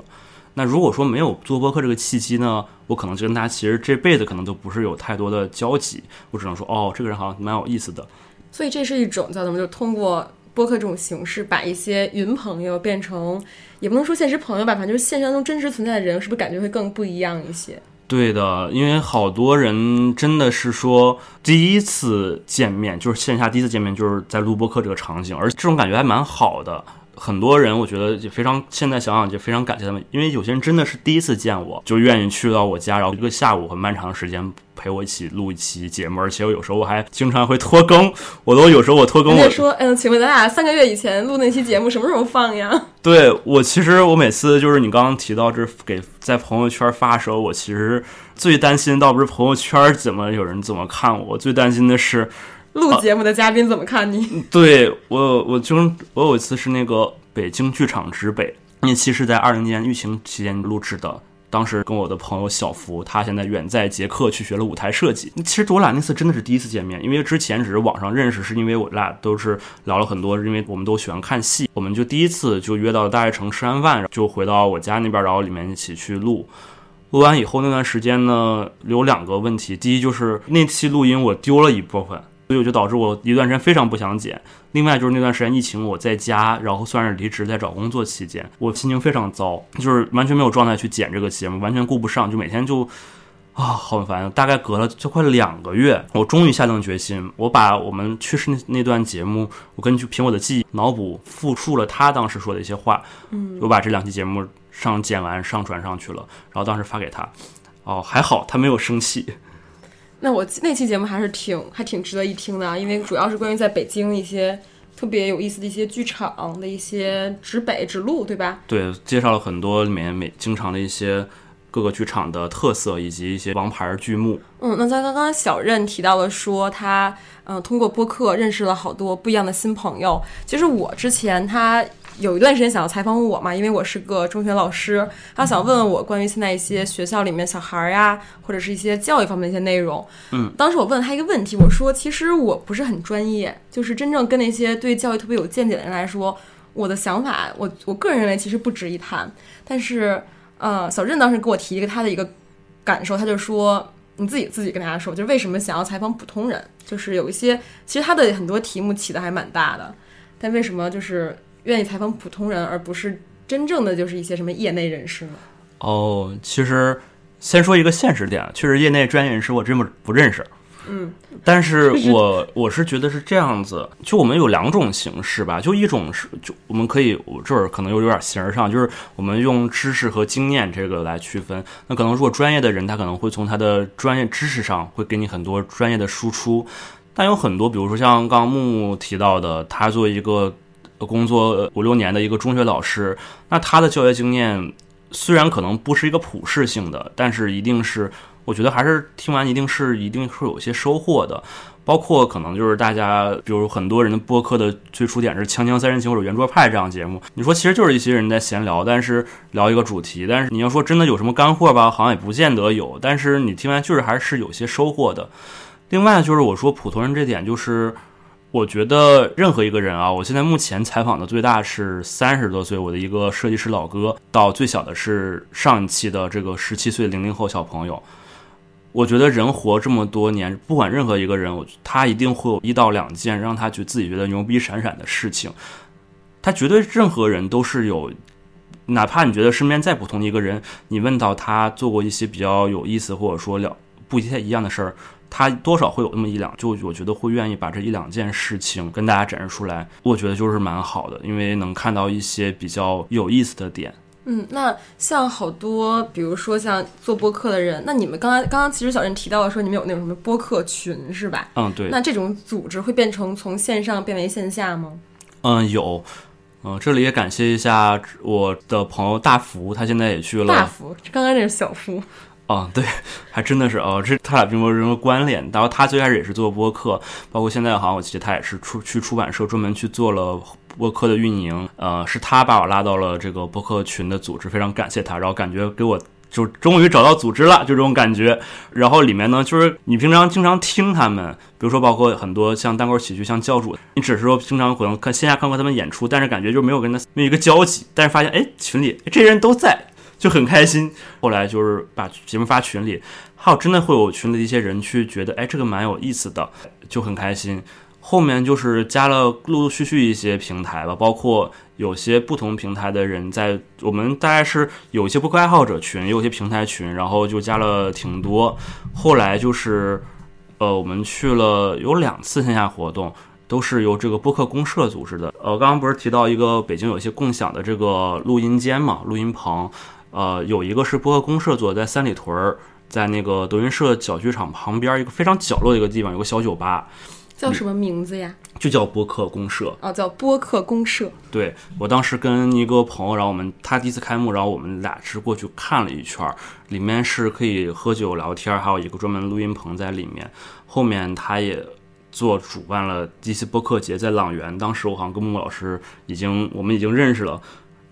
那如果说没有做播客这个契机呢，我可能就跟他其实这辈子可能都不是有太多的交集，我只能说哦，这个人好像蛮有意思的。所以这是一种叫什么？就通过播客这种形式，把一些云朋友变成，也不能说现实朋友吧，反正就是现实当中真实存在的人，是不是感觉会更不一样一些？对的，因为好多人真的是说第一次见面就是线下第一次见面就是在录播课这个场景，而这种感觉还蛮好的。很多人我觉得就非常，现在想想就非常感谢他们，因为有些人真的是第一次见我，就愿意去到我家，然后一个下午很漫长的时间陪我一起录一期节目，而且我有时候我还经常会拖更，我都有时候我拖更，我说，嗯，请问咱俩三个月以前录那期节目什么时候放呀？对我其实我每次就是你刚刚提到这给在朋友圈发的时候，我其实最担心倒不是朋友圈怎么有人怎么看我，我最担心的是。录节目的嘉宾怎么看你？对我，我就我有一次是那个北京剧场之北那期是在二零年疫情期间录制的，当时跟我的朋友小福，他现在远在捷克去学了舞台设计。其实我俩那次真的是第一次见面，因为之前只是网上认识，是因为我俩都是聊了很多，因为我们都喜欢看戏，我们就第一次就约到了大悦城吃完饭，就回到我家那边，然后里面一起去录。录完以后那段时间呢，有两个问题，第一就是那期录音我丢了一部分。所以我就导致我一段时间非常不想剪。另外就是那段时间疫情，我在家，然后算是离职在找工作期间，我心情非常糟，就是完全没有状态去剪这个节目，完全顾不上，就每天就啊好烦。大概隔了就快两个月，我终于下定决心，我把我们去世那那段节目，我根据凭我的记忆脑补复述了他当时说的一些话，嗯，我把这两期节目上剪完上传上去了，然后当时发给他，哦还好他没有生气。那我那期节目还是挺还挺值得一听的，因为主要是关于在北京一些特别有意思的一些剧场的一些指北指路，对吧？对，介绍了很多里面每经常的一些各个剧场的特色以及一些王牌剧目。嗯，那在刚刚小任提到了说他嗯通过播客认识了好多不一样的新朋友。其实我之前他有一段时间想要采访我嘛，因为我是个中学老师，他想问问我关于现在一些学校里面小孩儿呀，或者是一些教育方面的一些内容。嗯，当时我问他一个问题，我说其实我不是很专业，就是真正跟那些对教育特别有见解的人来说，我的想法，我我个人认为其实不值一谈。但是，呃，小郑当时给我提一个他的一个感受，他就说。你自己自己跟大家说，就是为什么想要采访普通人？就是有一些，其实他的很多题目起的还蛮大的，但为什么就是愿意采访普通人，而不是真正的就是一些什么业内人士呢？哦，其实先说一个现实点，确实业内专业人士我真不不认识。嗯，但是我我是觉得是这样子，就我们有两种形式吧，就一种是就我们可以，我这儿可能又有点形而上，就是我们用知识和经验这个来区分。那可能如果专业的人，他可能会从他的专业知识上会给你很多专业的输出，但有很多，比如说像刚刚木木提到的，他作为一个工作五六年的一个中学老师，那他的教学经验虽然可能不是一个普适性的，但是一定是。我觉得还是听完一定是一定会有些收获的，包括可能就是大家，比如很多人的播客的最初点是《锵锵三人行》或者《圆桌派》这样节目，你说其实就是一些人在闲聊，但是聊一个主题，但是你要说真的有什么干货吧，好像也不见得有，但是你听完就是还是有些收获的。另外就是我说普通人这点，就是我觉得任何一个人啊，我现在目前采访的最大是三十多岁，我的一个设计师老哥，到最小的是上一期的这个十七岁零零后小朋友。我觉得人活这么多年，不管任何一个人，我他一定会有一到两件让他觉自己觉得牛逼闪闪的事情。他绝对任何人都是有，哪怕你觉得身边再普通的一个人，你问到他做过一些比较有意思或者说了不太一样的事儿，他多少会有那么一两，就我觉得会愿意把这一两件事情跟大家展示出来。我觉得就是蛮好的，因为能看到一些比较有意思的点。嗯，那像好多，比如说像做播客的人，那你们刚刚刚刚其实小任提到了说你们有那种什么播客群是吧？嗯，对。那这种组织会变成从线上变为线下吗？嗯，有。嗯，这里也感谢一下我的朋友大福，他现在也去了。大福，刚刚那是小福。啊，对，还真的是哦，这他俩并没有任何关联。然后他最开始也是做播客，包括现在好像我记得他也是出去出版社专门去做了。播客的运营，呃，是他把我拉到了这个播客群的组织，非常感谢他。然后感觉给我就终于找到组织了，就这种感觉。然后里面呢，就是你平常经常听他们，比如说包括很多像单口喜剧、像教主，你只是说经常可能看线下看过他们演出，但是感觉就没有跟他没有一个交集。但是发现哎，群里这些人都在，就很开心。后来就是把节目发群里，还有真的会有群里的一些人去觉得哎，这个蛮有意思的，就很开心。后面就是加了陆陆续续一些平台吧，包括有些不同平台的人在我们大概是有一些播客爱好者群，有些平台群，然后就加了挺多。后来就是，呃，我们去了有两次线下活动，都是由这个播客公社组织的。呃，刚刚不是提到一个北京有一些共享的这个录音间嘛，录音棚，呃，有一个是播客公社做，在三里屯儿，在那个德云社小剧场旁边一个非常角落的一个地方，有个小酒吧。叫什么名字呀？就叫播客公社哦，叫播客公社。对我当时跟一个朋友，然后我们他第一次开幕，然后我们俩是过去看了一圈，里面是可以喝酒聊天，还有一个专门录音棚在里面。后面他也做主办了第一次播客节，在朗园。当时我好像跟木木老师已经我们已经认识了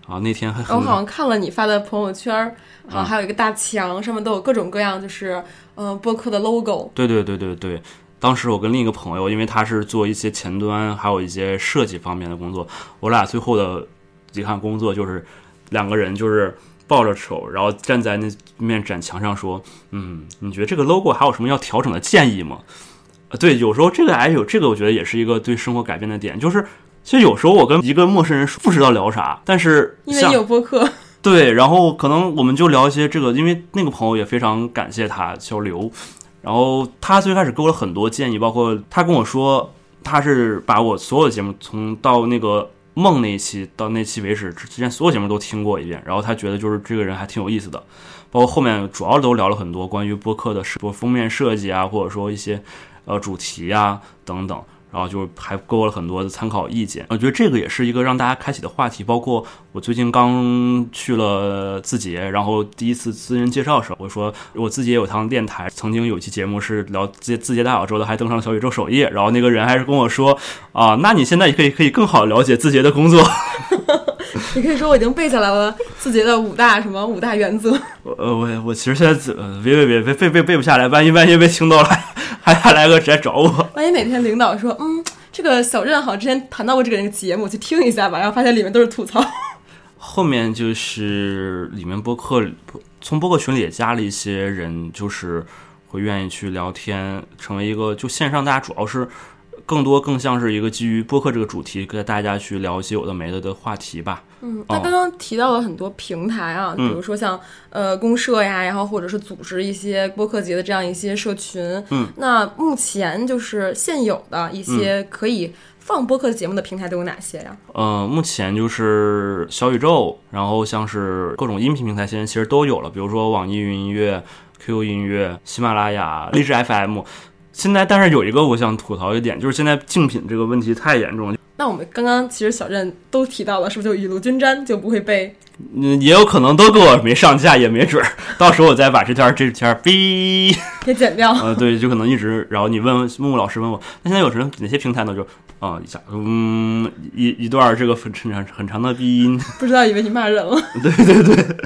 啊。那天还我好像看了你发的朋友圈，好像还有一个大墙，上面都有各种各样，就是嗯播客的 logo。对对对对对。当时我跟另一个朋友，因为他是做一些前端，还有一些设计方面的工作，我俩最后的一项工作就是两个人就是抱着手，然后站在那面展墙上说：“嗯，你觉得这个 logo 还有什么要调整的建议吗？”呃，对，有时候这个还有这个，我觉得也是一个对生活改变的点，就是其实有时候我跟一个陌生人不知道聊啥，但是因为你有播客，对，然后可能我们就聊一些这个，因为那个朋友也非常感谢他小刘。然后他最开始给我了很多建议，包括他跟我说，他是把我所有的节目从到那个梦那一期到那期为止之前所有节目都听过一遍，然后他觉得就是这个人还挺有意思的，包括后面主要都聊了很多关于播客的说封面设计啊，或者说一些呃主题啊等等。然后就还给我了很多的参考意见，我觉得这个也是一个让大家开启的话题。包括我最近刚去了字节，然后第一次私人介绍的时候，我说我自己也有趟电台，曾经有一期节目是聊字字节大小周的，还登上了小宇宙首页。然后那个人还是跟我说 啊，那你现在也可以可以更好了解字节的工作。你可以说我已经背下来了字节的五大什么五大原则。我呃我我其实现在呃别别别别背背背不下来，万一万一被听到了，还还来个直接找我。万一哪天领导说，嗯，这个小镇好像之前谈到过这个节目，去听一下吧，然后发现里面都是吐槽。后面就是里面播客，从播客群里也加了一些人，就是会愿意去聊天，成为一个就线上大家主要是更多更像是一个基于播客这个主题，跟大家去聊一些有的没的的话题吧。嗯，他刚刚提到了很多平台啊，比如说像呃公社呀，然后或者是组织一些播客节的这样一些社群。嗯，那目前就是现有的一些可以放播客节目的平台都有哪些呀？呃，目前就是小宇宙，然后像是各种音频平台，现在其实都有了，比如说网易云音乐、QQ 音乐、喜马拉雅、荔枝 FM。现在，但是有一个我想吐槽一点，就是现在竞品这个问题太严重了。那我们刚刚其实小镇都提到了，是不是就雨露均沾就不会被？嗯，也有可能都给我没上架，也没准儿。到时候我再把这条这条哔 给剪掉。呃，对，就可能一直，然后你问木木老师问我，那现在有什么哪些平台呢？就啊一下，嗯，一一段这个很长很长的鼻音，不知道以为你骂人了。对对对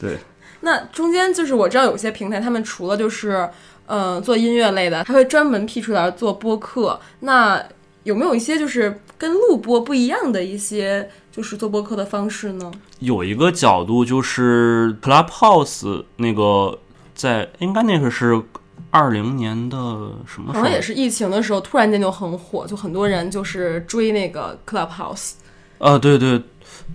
对。那中间就是我知道有些平台，他们除了就是嗯做音乐类的，他会专门辟出来做播客。那有没有一些就是跟录播不一样的一些就是做播客的方式呢？有一个角度就是 Clubhouse 那个在应该那个是二零年的什么时候？好像也是疫情的时候，突然间就很火，就很多人就是追那个 Clubhouse。啊，对对。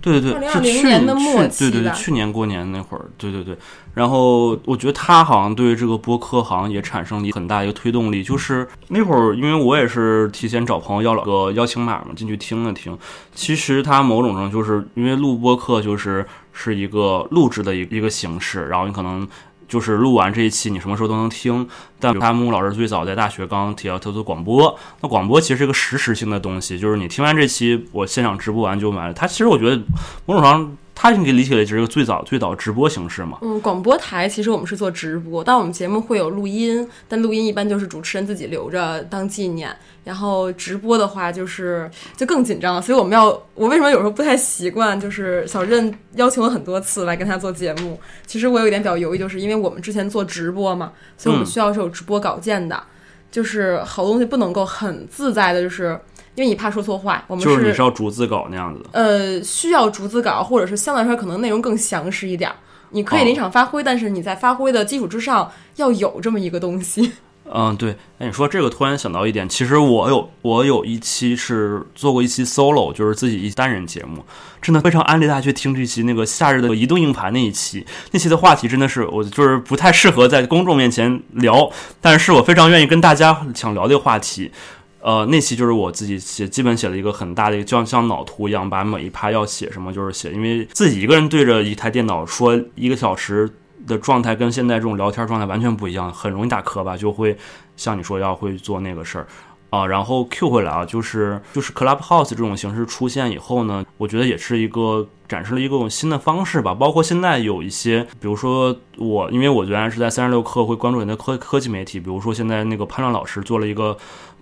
对对对，是去年的末期，对对对，去年过年那会儿，对对对。然后我觉得他好像对这个播客好像也产生了很大一个推动力，就是那会儿，因为我也是提前找朋友要了个邀请码嘛，进去听了听。其实他某种上就是因为录播客就是是一个录制的一一个形式，然后你可能。就是录完这一期，你什么时候都能听。但他木老师最早在大学刚提到他做广播，那广播其实是一个实时性的东西，就是你听完这期，我现场直播完就完了。他其实我觉得某种上。它你可以理解为就是一个最早最早直播形式嘛。嗯，广播台其实我们是做直播，但我们节目会有录音，但录音一般就是主持人自己留着当纪念。然后直播的话就是就更紧张了，所以我们要我为什么有时候不太习惯？就是小任邀请我很多次来跟他做节目，其实我有一点比较犹豫，就是因为我们之前做直播嘛，所以我们需要是有直播稿件的，就是好东西不能够很自在的，就是。因为你怕说错话，我们就是你是要逐字稿那样子的。呃，需要逐字稿，或者是相对来说可能内容更详实一点。你可以临场发挥，但是你在发挥的基础之上要有这么一个东西。嗯，对。哎，你说这个突然想到一点，其实我有我有一期是做过一期 solo，就是自己一单人节目，真的非常安利大家去听这期那个夏日的移动硬盘那一期。那期的话题真的是我就是不太适合在公众面前聊，但是我非常愿意跟大家想聊这个话题。呃，那期就是我自己写，基本写了一个很大的一个，就像像脑图一样，把每一趴要写什么就是写，因为自己一个人对着一台电脑说一个小时的状态，跟现在这种聊天状态完全不一样，很容易打磕巴，就会像你说要会做那个事儿啊。然后 Q 回来啊，就是就是 Clubhouse 这种形式出现以后呢，我觉得也是一个展示了一个新的方式吧。包括现在有一些，比如说我，因为我原来是在三十六课会关注很多科科技媒体，比如说现在那个潘乱老师做了一个。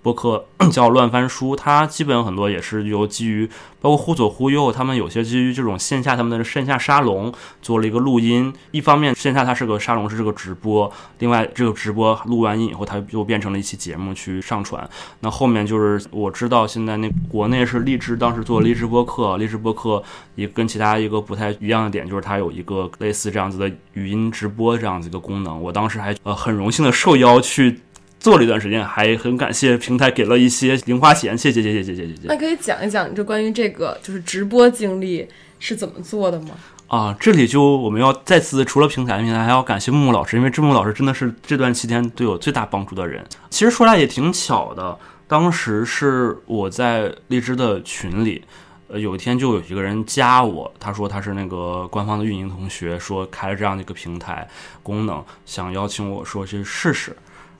播客叫乱翻书，它基本很多也是由基于包括忽左忽右，他们有些基于这种线下他们的线下沙龙做了一个录音。一方面线下它是个沙龙，是这个直播；另外这个直播录完音以后，它又变成了一期节目去上传。那后面就是我知道现在那国内是荔枝，当时做荔枝播客，荔枝播客也跟其他一个不太一样的点就是它有一个类似这样子的语音直播这样子一个功能。我当时还呃很荣幸的受邀去。做了一段时间，还很感谢平台给了一些零花钱，谢谢谢谢谢谢谢谢。那可以讲一讲，就关于这个就是直播经历是怎么做的吗？啊，这里就我们要再次除了平台，平台还要感谢木木老师，因为志木老师真的是这段期间对我最大帮助的人。其实说来也挺巧的，当时是我在荔枝的群里，呃，有一天就有一个人加我，他说他是那个官方的运营同学，说开了这样的一个平台功能，想邀请我说去试试。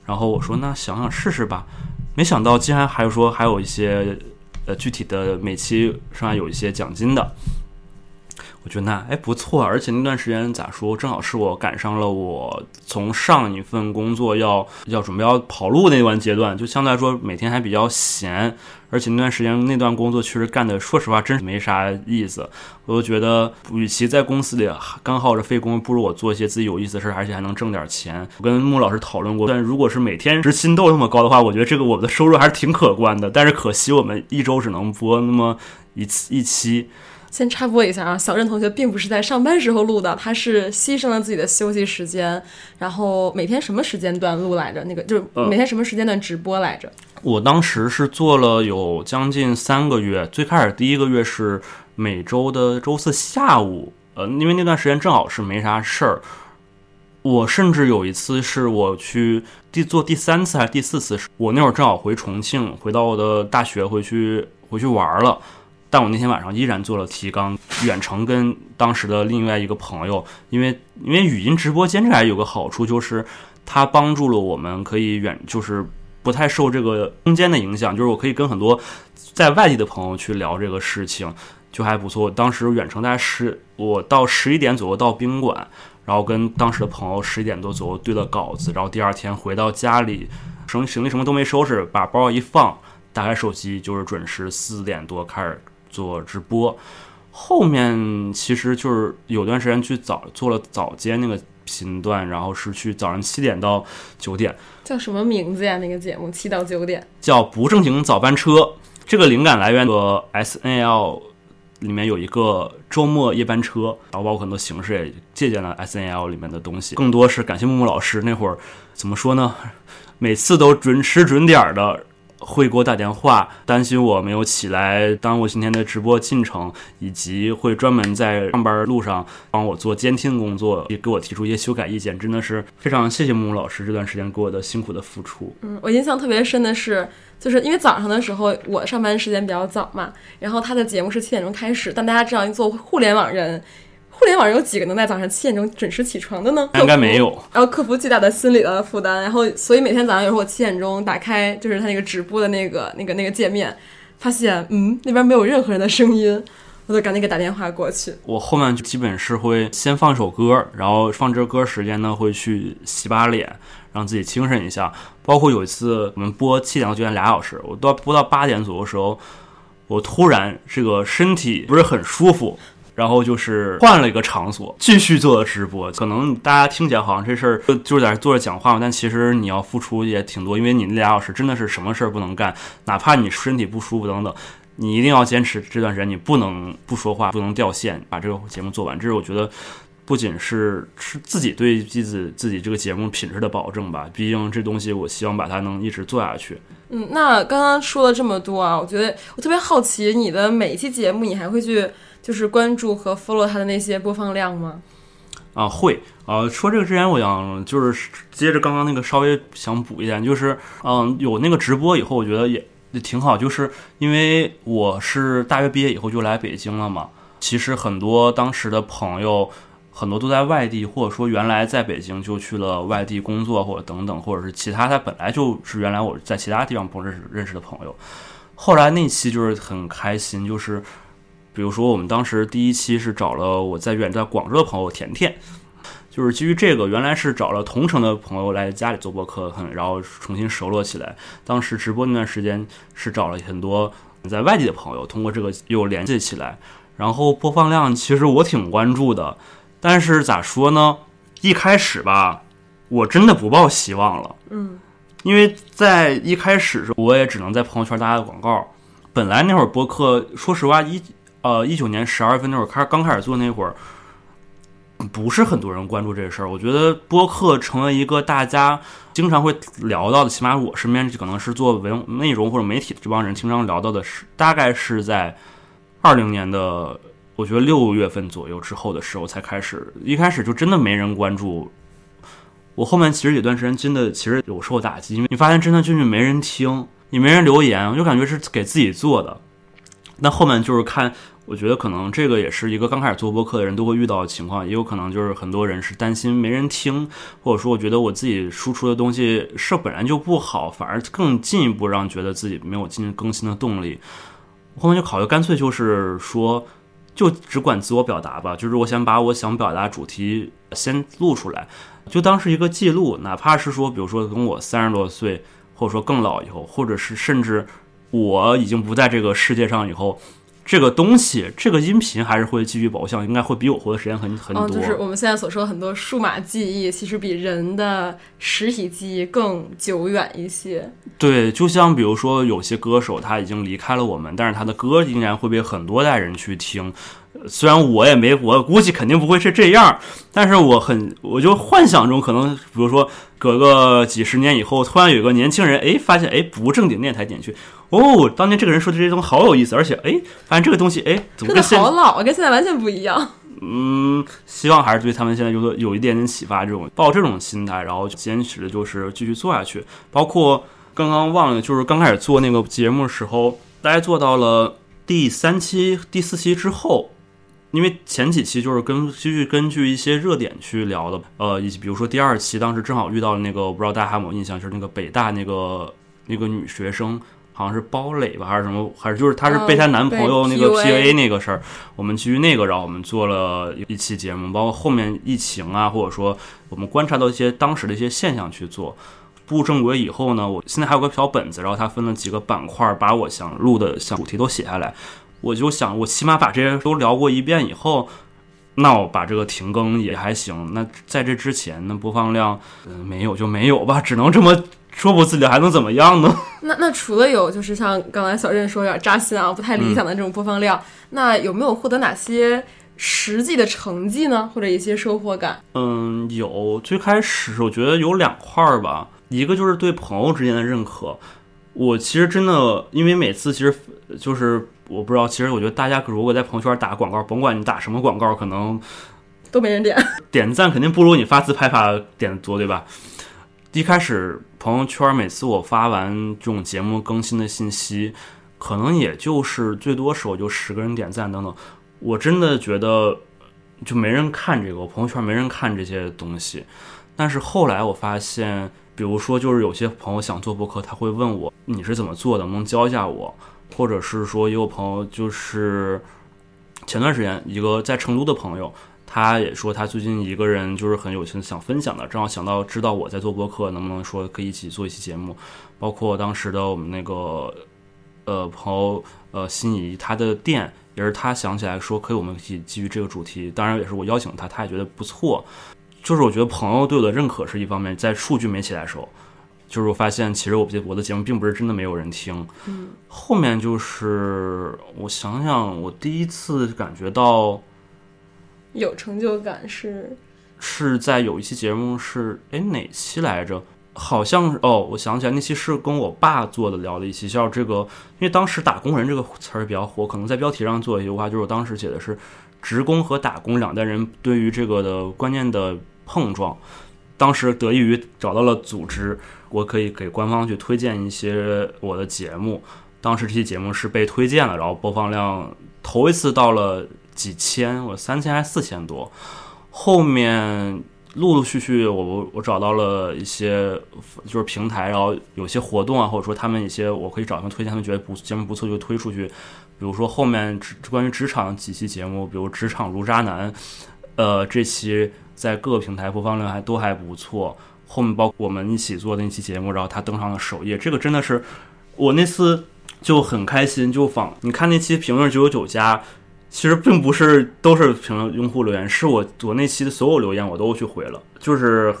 然后我说那想想试试吧，没想到竟然还有说还有一些呃具体的每期上还有一些奖金的，我觉得那哎不错，而且那段时间咋说，正好是我赶上了我从上一份工作要要准备要跑路那段阶段，就相对来说每天还比较闲，而且那段时间那段工作确实干的，说实话真是没啥意思。我就觉得，与其在公司里干耗着费工，不如我做一些自己有意思的事儿，而且还能挣点钱。我跟穆老师讨论过，但如果是每天时薪都那么高的话，我觉得这个我们的收入还是挺可观的。但是可惜我们一周只能播那么一次一期。先插播一下啊，小任同学并不是在上班时候录的，他是牺牲了自己的休息时间，然后每天什么时间段录来着？那个就是嗯每天什么时间段直播来着？我当时是做了有将近三个月，最开始第一个月是每周的周四下午，呃，因为那段时间正好是没啥事儿。我甚至有一次是我去第做第三次还是第四次，我那会儿正好回重庆，回到我的大学回去回去玩了。但我那天晚上依然做了提纲，远程跟当时的另外一个朋友，因为因为语音直播间这还有个好处，就是它帮助了我们可以远就是不太受这个空间的影响，就是我可以跟很多在外地的朋友去聊这个事情，就还不错。当时远程大概十，我到十一点左右到宾馆，然后跟当时的朋友十一点多左右对了稿子，然后第二天回到家里，行行李什么都没收拾，把包一放，打开手机就是准时四点多开始做直播。后面其实就是有段时间去早做了早间那个频段，然后是去早上七点到九点，叫什么名字呀？那个节目七到九点。叫不正经早班车。这个灵感来源于 S N L 里面有一个周末夜班车，然后包括很多形式也借鉴了 S N L 里面的东西。更多是感谢木木老师那会儿怎么说呢？每次都准时准点的会给我打电话，担心我没有起来耽误今天的直播进程，以及会专门在上班路上帮我做监听工作，也给我提出一些修改意见。真的是非常谢谢木木老师这段时间给我的辛苦的付出。嗯，我印象特别深的是，就是因为早上的时候我上班时间比较早嘛，然后他的节目是七点钟开始，但大家知道，做互联网人，互联网人有几个能在早上七点钟准时起床的呢？应该没有。然后克服巨大的心理的负担，然后所以每天早上有时候我七点钟打开就是他那个直播的那个那个那个界面，发现嗯那边没有任何人的声音，我就赶紧给打电话过去。我后面就基本是会先放一首歌，然后放这歌时间呢会去洗把脸，让自己精神一下。包括有一次我们播七点到九点俩小时，我到播到八点左右的时候，我突然这个身体不是很舒服。然后就是换了一个场所，继续做直播。可能大家听起来好像这事儿就就是在坐着讲话嘛，但其实你要付出也挺多，因为你那俩小时真的是什么事儿不能干，哪怕你身体不舒服等等，你一定要坚持这段时间，你不能不说话，不能掉线，把这个节目做完。这是我觉得不仅是是自己对自己自己这个节目品质的保证吧，毕竟这东西我希望把它能一直做下去。嗯，那刚刚说了这么多啊，我觉得我特别好奇，你的每一期节目你还会去就是关注和 follow 他的那些播放量吗？啊，会啊。说这个之前，我想就是接着刚刚那个稍微想补一点，就是嗯，有那个直播以后，我觉得也也挺好，就是因为我是大学毕业以后就来北京了嘛。其实很多当时的朋友，很多都在外地，或者说原来在北京就去了外地工作，或者等等，或者是其他他本来就是原来我在其他地方不认识认识的朋友。后来那期就是很开心，就是比如说我们当时第一期是找了我在远在广州的朋友甜甜。就是基于这个，原来是找了同城的朋友来家里做播客，很然后重新熟络起来。当时直播那段时间是找了很多在外地的朋友，通过这个又联系起来。然后播放量其实我挺关注的，但是咋说呢？一开始吧，我真的不抱希望了。嗯，因为在一开始我也只能在朋友圈打打广告。本来那会儿播客，说实话，一呃一九年十二月份那会儿开刚开始做那会儿。不是很多人关注这个事儿，我觉得播客成为一个大家经常会聊到的，起码我身边可能是做文内容或者媒体的这帮人经常聊到的是，大概是在二零年的我觉得六月份左右之后的时候才开始，一开始就真的没人关注。我后面其实有段时间真的其实有受打击，因为你发现真的就是没人听，也没人留言，我就感觉是给自己做的。那后面就是看。我觉得可能这个也是一个刚开始做播客的人都会遇到的情况，也有可能就是很多人是担心没人听，或者说我觉得我自己输出的东西是本来就不好，反而更进一步让觉得自己没有进行更新的动力。后面就考虑干脆就是说，就只管自我表达吧，就是我想把我想表达主题先录出来，就当是一个记录，哪怕是说，比如说跟我三十多岁，或者说更老以后，或者是甚至我已经不在这个世界上以后。这个东西，这个音频还是会继续保向，应该会比我活的时间很很多。嗯，就是我们现在所说的很多数码记忆，其实比人的实体记忆更久远一些。对，就像比如说有些歌手他已经离开了我们，但是他的歌依然会被很多代人去听。虽然我也没，我估计肯定不会是这样，但是我很，我就幻想中可能，比如说隔个几十年以后，突然有个年轻人，哎，发现哎不正经电台点去，哦，当年这个人说的这些东西好有意思，而且哎，发现这个东西哎，怎么跟现好老啊，跟现在完全不一样。嗯，希望还是对他们现在有有一点点启发，这种抱这种心态，然后坚持的就是继续做下去。包括刚刚忘了，就是刚开始做那个节目的时候，大家做到了第三期、第四期之后。因为前几期就是根继续根据一些热点去聊的，呃，以及比如说第二期，当时正好遇到了那个，我不知道大家还有没有印象，就是那个北大那个那个女学生，好像是包磊吧，还是什么，还是就是她是被她男朋友那个 PUA 那个事儿，我们基于那个，然后我们做了一期节目，包括后面疫情啊，或者说我们观察到一些当时的一些现象去做。步入正轨以后呢，我现在还有个小本子，然后它分了几个板块，把我想录的想主题都写下来。我就想，我起码把这些都聊过一遍以后，那我把这个停更也还行。那在这之前，那播放量，嗯，没有就没有吧，只能这么说服自己，还能怎么样呢？那那除了有就是像刚才小任说有点扎心啊，不太理想的这种播放量，那有没有获得哪些实际的成绩呢？或者一些收获感？嗯，有。最开始我觉得有两块儿吧，一个就是对朋友之间的认可。我其实真的，因为每次其实就是。我不知道，其实我觉得大家如果在朋友圈打广告，甭管你打什么广告，可能都没人点。点赞肯定不如你发自拍发点的多，对吧？一开始朋友圈每次我发完这种节目更新的信息，可能也就是最多时候就十个人点赞等等。我真的觉得就没人看这个，我朋友圈没人看这些东西。但是后来我发现，比如说就是有些朋友想做博客，他会问我你是怎么做的，能不能教一下我？或者是说，也有朋友就是前段时间一个在成都的朋友，他也说他最近一个人就是很有心想分享的，正好想到知道我在做播客，能不能说可以一起做一期节目？包括当时的我们那个呃朋友呃心仪，他的店也是他想起来说可以我们一起基于这个主题，当然也是我邀请他，他也觉得不错。就是我觉得朋友对我的认可是一方面，在数据没起来的时候。就是我发现，其实我我的节目并不是真的没有人听。嗯，后面就是我想想，我第一次感觉到有成就感是是在有一期节目是哎哪期来着？好像哦，我想起来那期是跟我爸做的聊的一期，叫这个，因为当时“打工人”这个词儿比较火，可能在标题上做一句话，就是我当时写的是职工和打工两代人对于这个的观念的碰撞。当时得益于找到了组织。我可以给官方去推荐一些我的节目，当时这期节目是被推荐了，然后播放量头一次到了几千，我三千还是四千多，后面陆陆续续我我我找到了一些就是平台，然后有些活动啊，或者说他们一些我可以找他们推荐，他们觉得不节目不错就推出去，比如说后面关于职场几期节目，比如职场如渣男，呃，这期在各个平台播放量还都还不错。后面包括我们一起做的那期节目，然后他登上了首页，这个真的是我那次就很开心。就访你看那期评论只有九家，其实并不是都是评论用户留言，是我我那期的所有留言我都去回了，就是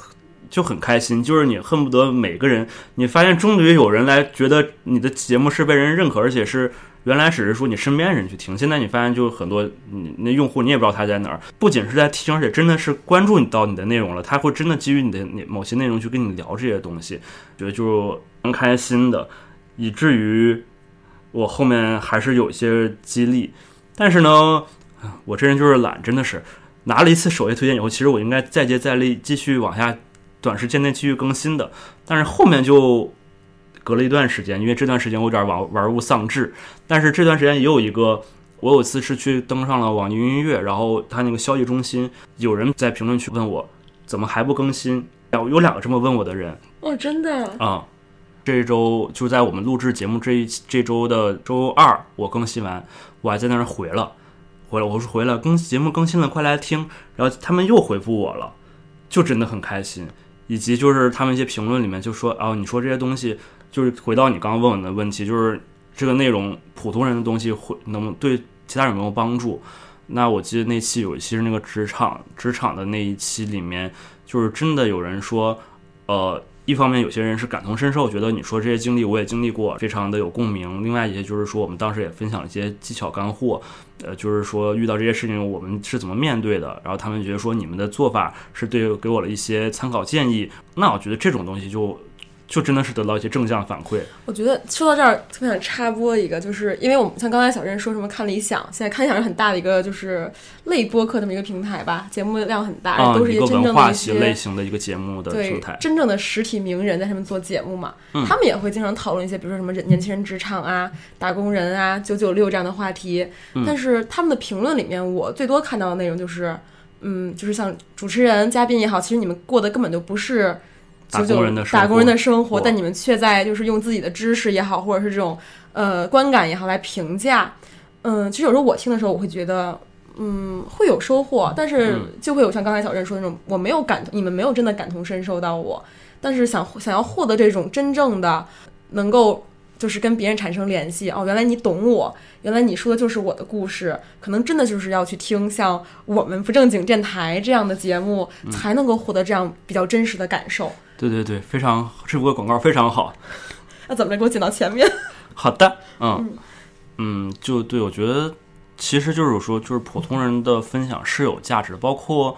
就很开心。就是你恨不得每个人，你发现终于有人来觉得你的节目是被人认可，而且是。原来只是说你身边人去听，现在你发现就很多你那用户你也不知道他在哪儿，不仅是在听，而且真的是关注你到你的内容了，他会真的基于你的某些内容去跟你聊这些东西，觉得就蛮开心的，以至于我后面还是有一些激励。但是呢，我这人就是懒，真的是拿了一次首页推荐以后，其实我应该再接再厉，继续往下短时间内继续更新的，但是后面就。隔了一段时间，因为这段时间我有点玩玩物丧志，但是这段时间也有一个，我有次是去登上了网易云音乐，然后他那个消息中心有人在评论区问我怎么还不更新，有有两个这么问我的人。哦，真的啊，这周就在我们录制节目这一这周的周二我更新完，我还在那儿回了，回来，我说回来更节目更新了，快来听。然后他们又回复我了，就真的很开心。以及就是他们一些评论里面就说，哦，你说这些东西，就是回到你刚刚问我的问题，就是这个内容普通人的东西会能对其他人有没有帮助？那我记得那期有一期是那个职场职场的那一期里面，就是真的有人说，呃，一方面有些人是感同身受，觉得你说这些经历我也经历过，非常的有共鸣；另外一些就是说，我们当时也分享了一些技巧干货，呃，就是说遇到这些事情我们是怎么面对的，然后他们觉得说你们的做法是对给我了一些参考建议，那我觉得这种东西就就真的是得到一些正向反馈。我觉得说到这儿，特别想插播一个，就是因为我们像刚才小任说什么看理想，现在看理想是很大的一个就是类播客这么一个平台吧，节目量很大，啊，都是一个些真正的一文化系类型的一个节目的对平台。真正的实体名人在上面做节目嘛，嗯他们也会经常讨论一些，比如说什么人年轻人职场啊、打工人啊、九九六这样的话题。嗯但是他们的评论里面，我最多看到的内容就是，嗯，就是像主持人、嘉宾也好，其实你们过的根本就不是打工人的生活打工人的生活，但你们却在就是用自己的知识也好，或者是这种呃观感也好来评价。嗯，其实有时候我听的时候，我会觉得。嗯，会有收获，但是嗯就会有像刚才小任说的那种，我没有感，你们没有真的感同身受到我，但是想想要获得这种真正的能够就是跟别人产生联系哦，原来你懂我，原来你说的就是我的故事，可能真的就是要去听像我们不正经电台这样的节目，才能够获得这样比较真实的感受。对对对，非常这波广告非常好。那怎么着给我剪到前面？好的，嗯嗯，就对我觉得其实就是说，就是普通人的分享是有价值的，包括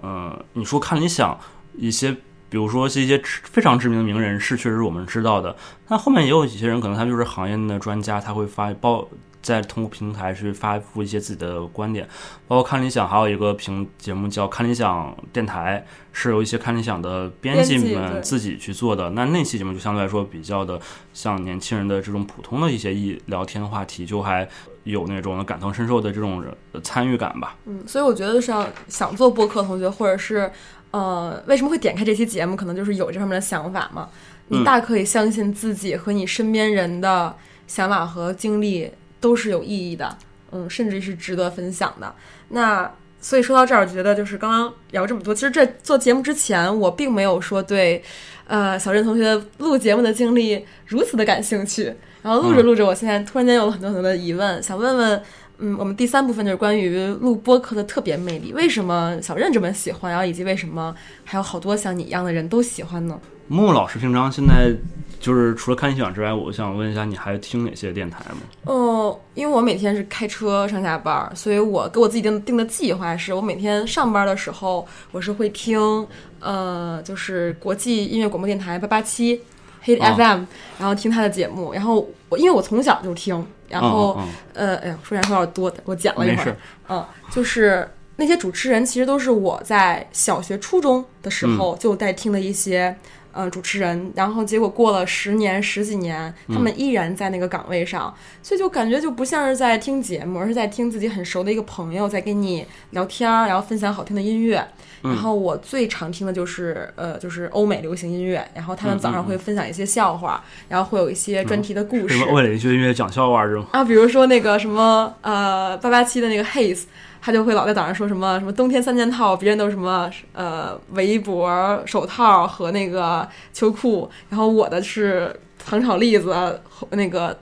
呃，你说看理想一些。比如说是一些知非常知名的名人是，确实是我们知道的。那后面也有一些人，可能他就是行业内的专家，他会发报在通过平台去发布一些自己的观点。包括看理想还有一个评节目叫看理想电台，是由一些看理想的编辑们自己去做的。那那期节目就相对来说比较的像年轻人的这种普通的一些一聊天话题，就还有那种感同身受的这种呃参与感吧。嗯，所以我觉得像想做播客同学，或者是呃，为什么会点开这期节目，可能就是有这方面的想法嘛。你嗯大可以相信自己和你身边人的想法和经历都是有意义的，嗯，甚至是值得分享的。那所以说到这儿，我觉得就是刚刚聊这么多，其实这做节目之前，我并没有说对呃小镇同学录节目的经历如此的感兴趣。然后录着录着，我现在突然间有了很多很多的疑问，想问问。嗯，我们第三部分就是关于录播客的特别魅力，为什么小任这么喜欢，然后以及为什么还有好多像你一样的人都喜欢呢？木木老师平常现在就是除了看理想之外，我想问一下，你还听哪些电台吗？哦，因为我每天是开车上下班儿，所以我给我自己定定的计划是我每天上班的时候，我是会听，呃，就是国际音乐广播电台八八七 Hit 哦 FM，、然后听他的节目，然后我因为我从小就听，然后、嗯呃，哎呀，说起来有点多，我讲了一会儿嗯，就是那些主持人其实都是我在小学、初中的时候就在听的一些。呃，主持人，然后结果过了十年、十几年，他们依然在那个岗位上，所以就感觉就不像是在听节目，而是在听自己很熟的一个朋友在跟你聊天儿，然后分享好听的音乐。然后我最常听的就是呃，就是欧美流行音乐，然后他们早上会分享一些笑话，然后会有一些专题的故事。什么为了一些音乐讲笑话这种？啊，比如说那个什么呃八八七的那个 Haze，他就会老在早上说什么什么冬天三件套，别人都是什么呃围脖、手套和那个秋裤，然后我的是糖炒栗子、那个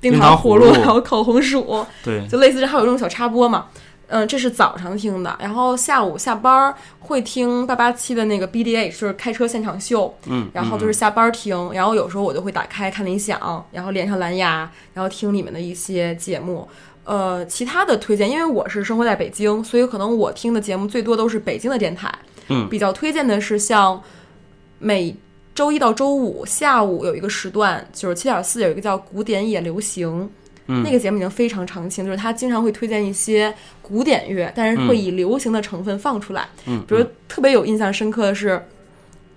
冰冰糖葫芦，糖葫芦还有烤红薯，对，就类似这还有这种小插播嘛。嗯，这是早上听的，然后下午下班儿会听八八七的那个 BDH，就是开车现场秀，嗯，然后就是下班儿听，然后有时候我就会打开看理想，然后连上蓝牙，然后听里面的一些节目。呃，其他的推荐，因为我是生活在北京，所以可能我听的节目最多都是北京的电台。嗯比较推荐的是像每周一到周五下午有一个时段，就是七点四有一个叫古典也流行。嗯那个节目已经非常常青，就是他经常会推荐一些古典乐，但是会以流行的成分放出来。嗯，比如特别有印象深刻的是，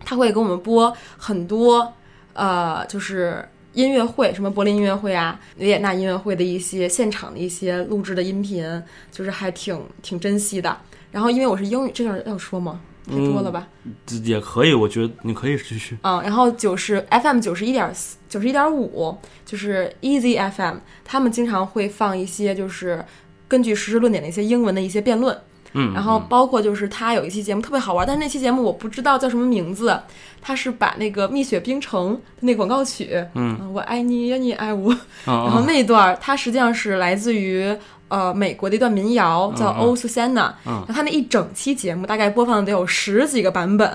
他会给我们播很多呃，就是音乐会，什么柏林音乐会啊、维也纳音乐会的一些现场的一些录制的音频，就是还挺挺珍惜的。然后因为我是英语，这段要说吗？太多了吧？这也可以，我觉得你可以继续。嗯，然后九十 FM 九十一点九十一点五，就是 Easy FM，他们经常会放一些就是根据时事论点的一些英文的一些辩论。嗯，然后包括就是他有一期节目特别好玩，但是那期节目我不知道叫什么名字，他是把那个蜜雪冰城那广告曲，嗯，我爱你，你爱我，嗯，然后那一段它实际上是来自于呃美国的一段民谣，叫《嗯 Oh Susanna》，嗯。然后他那一整期节目大概播放得有十几个版本，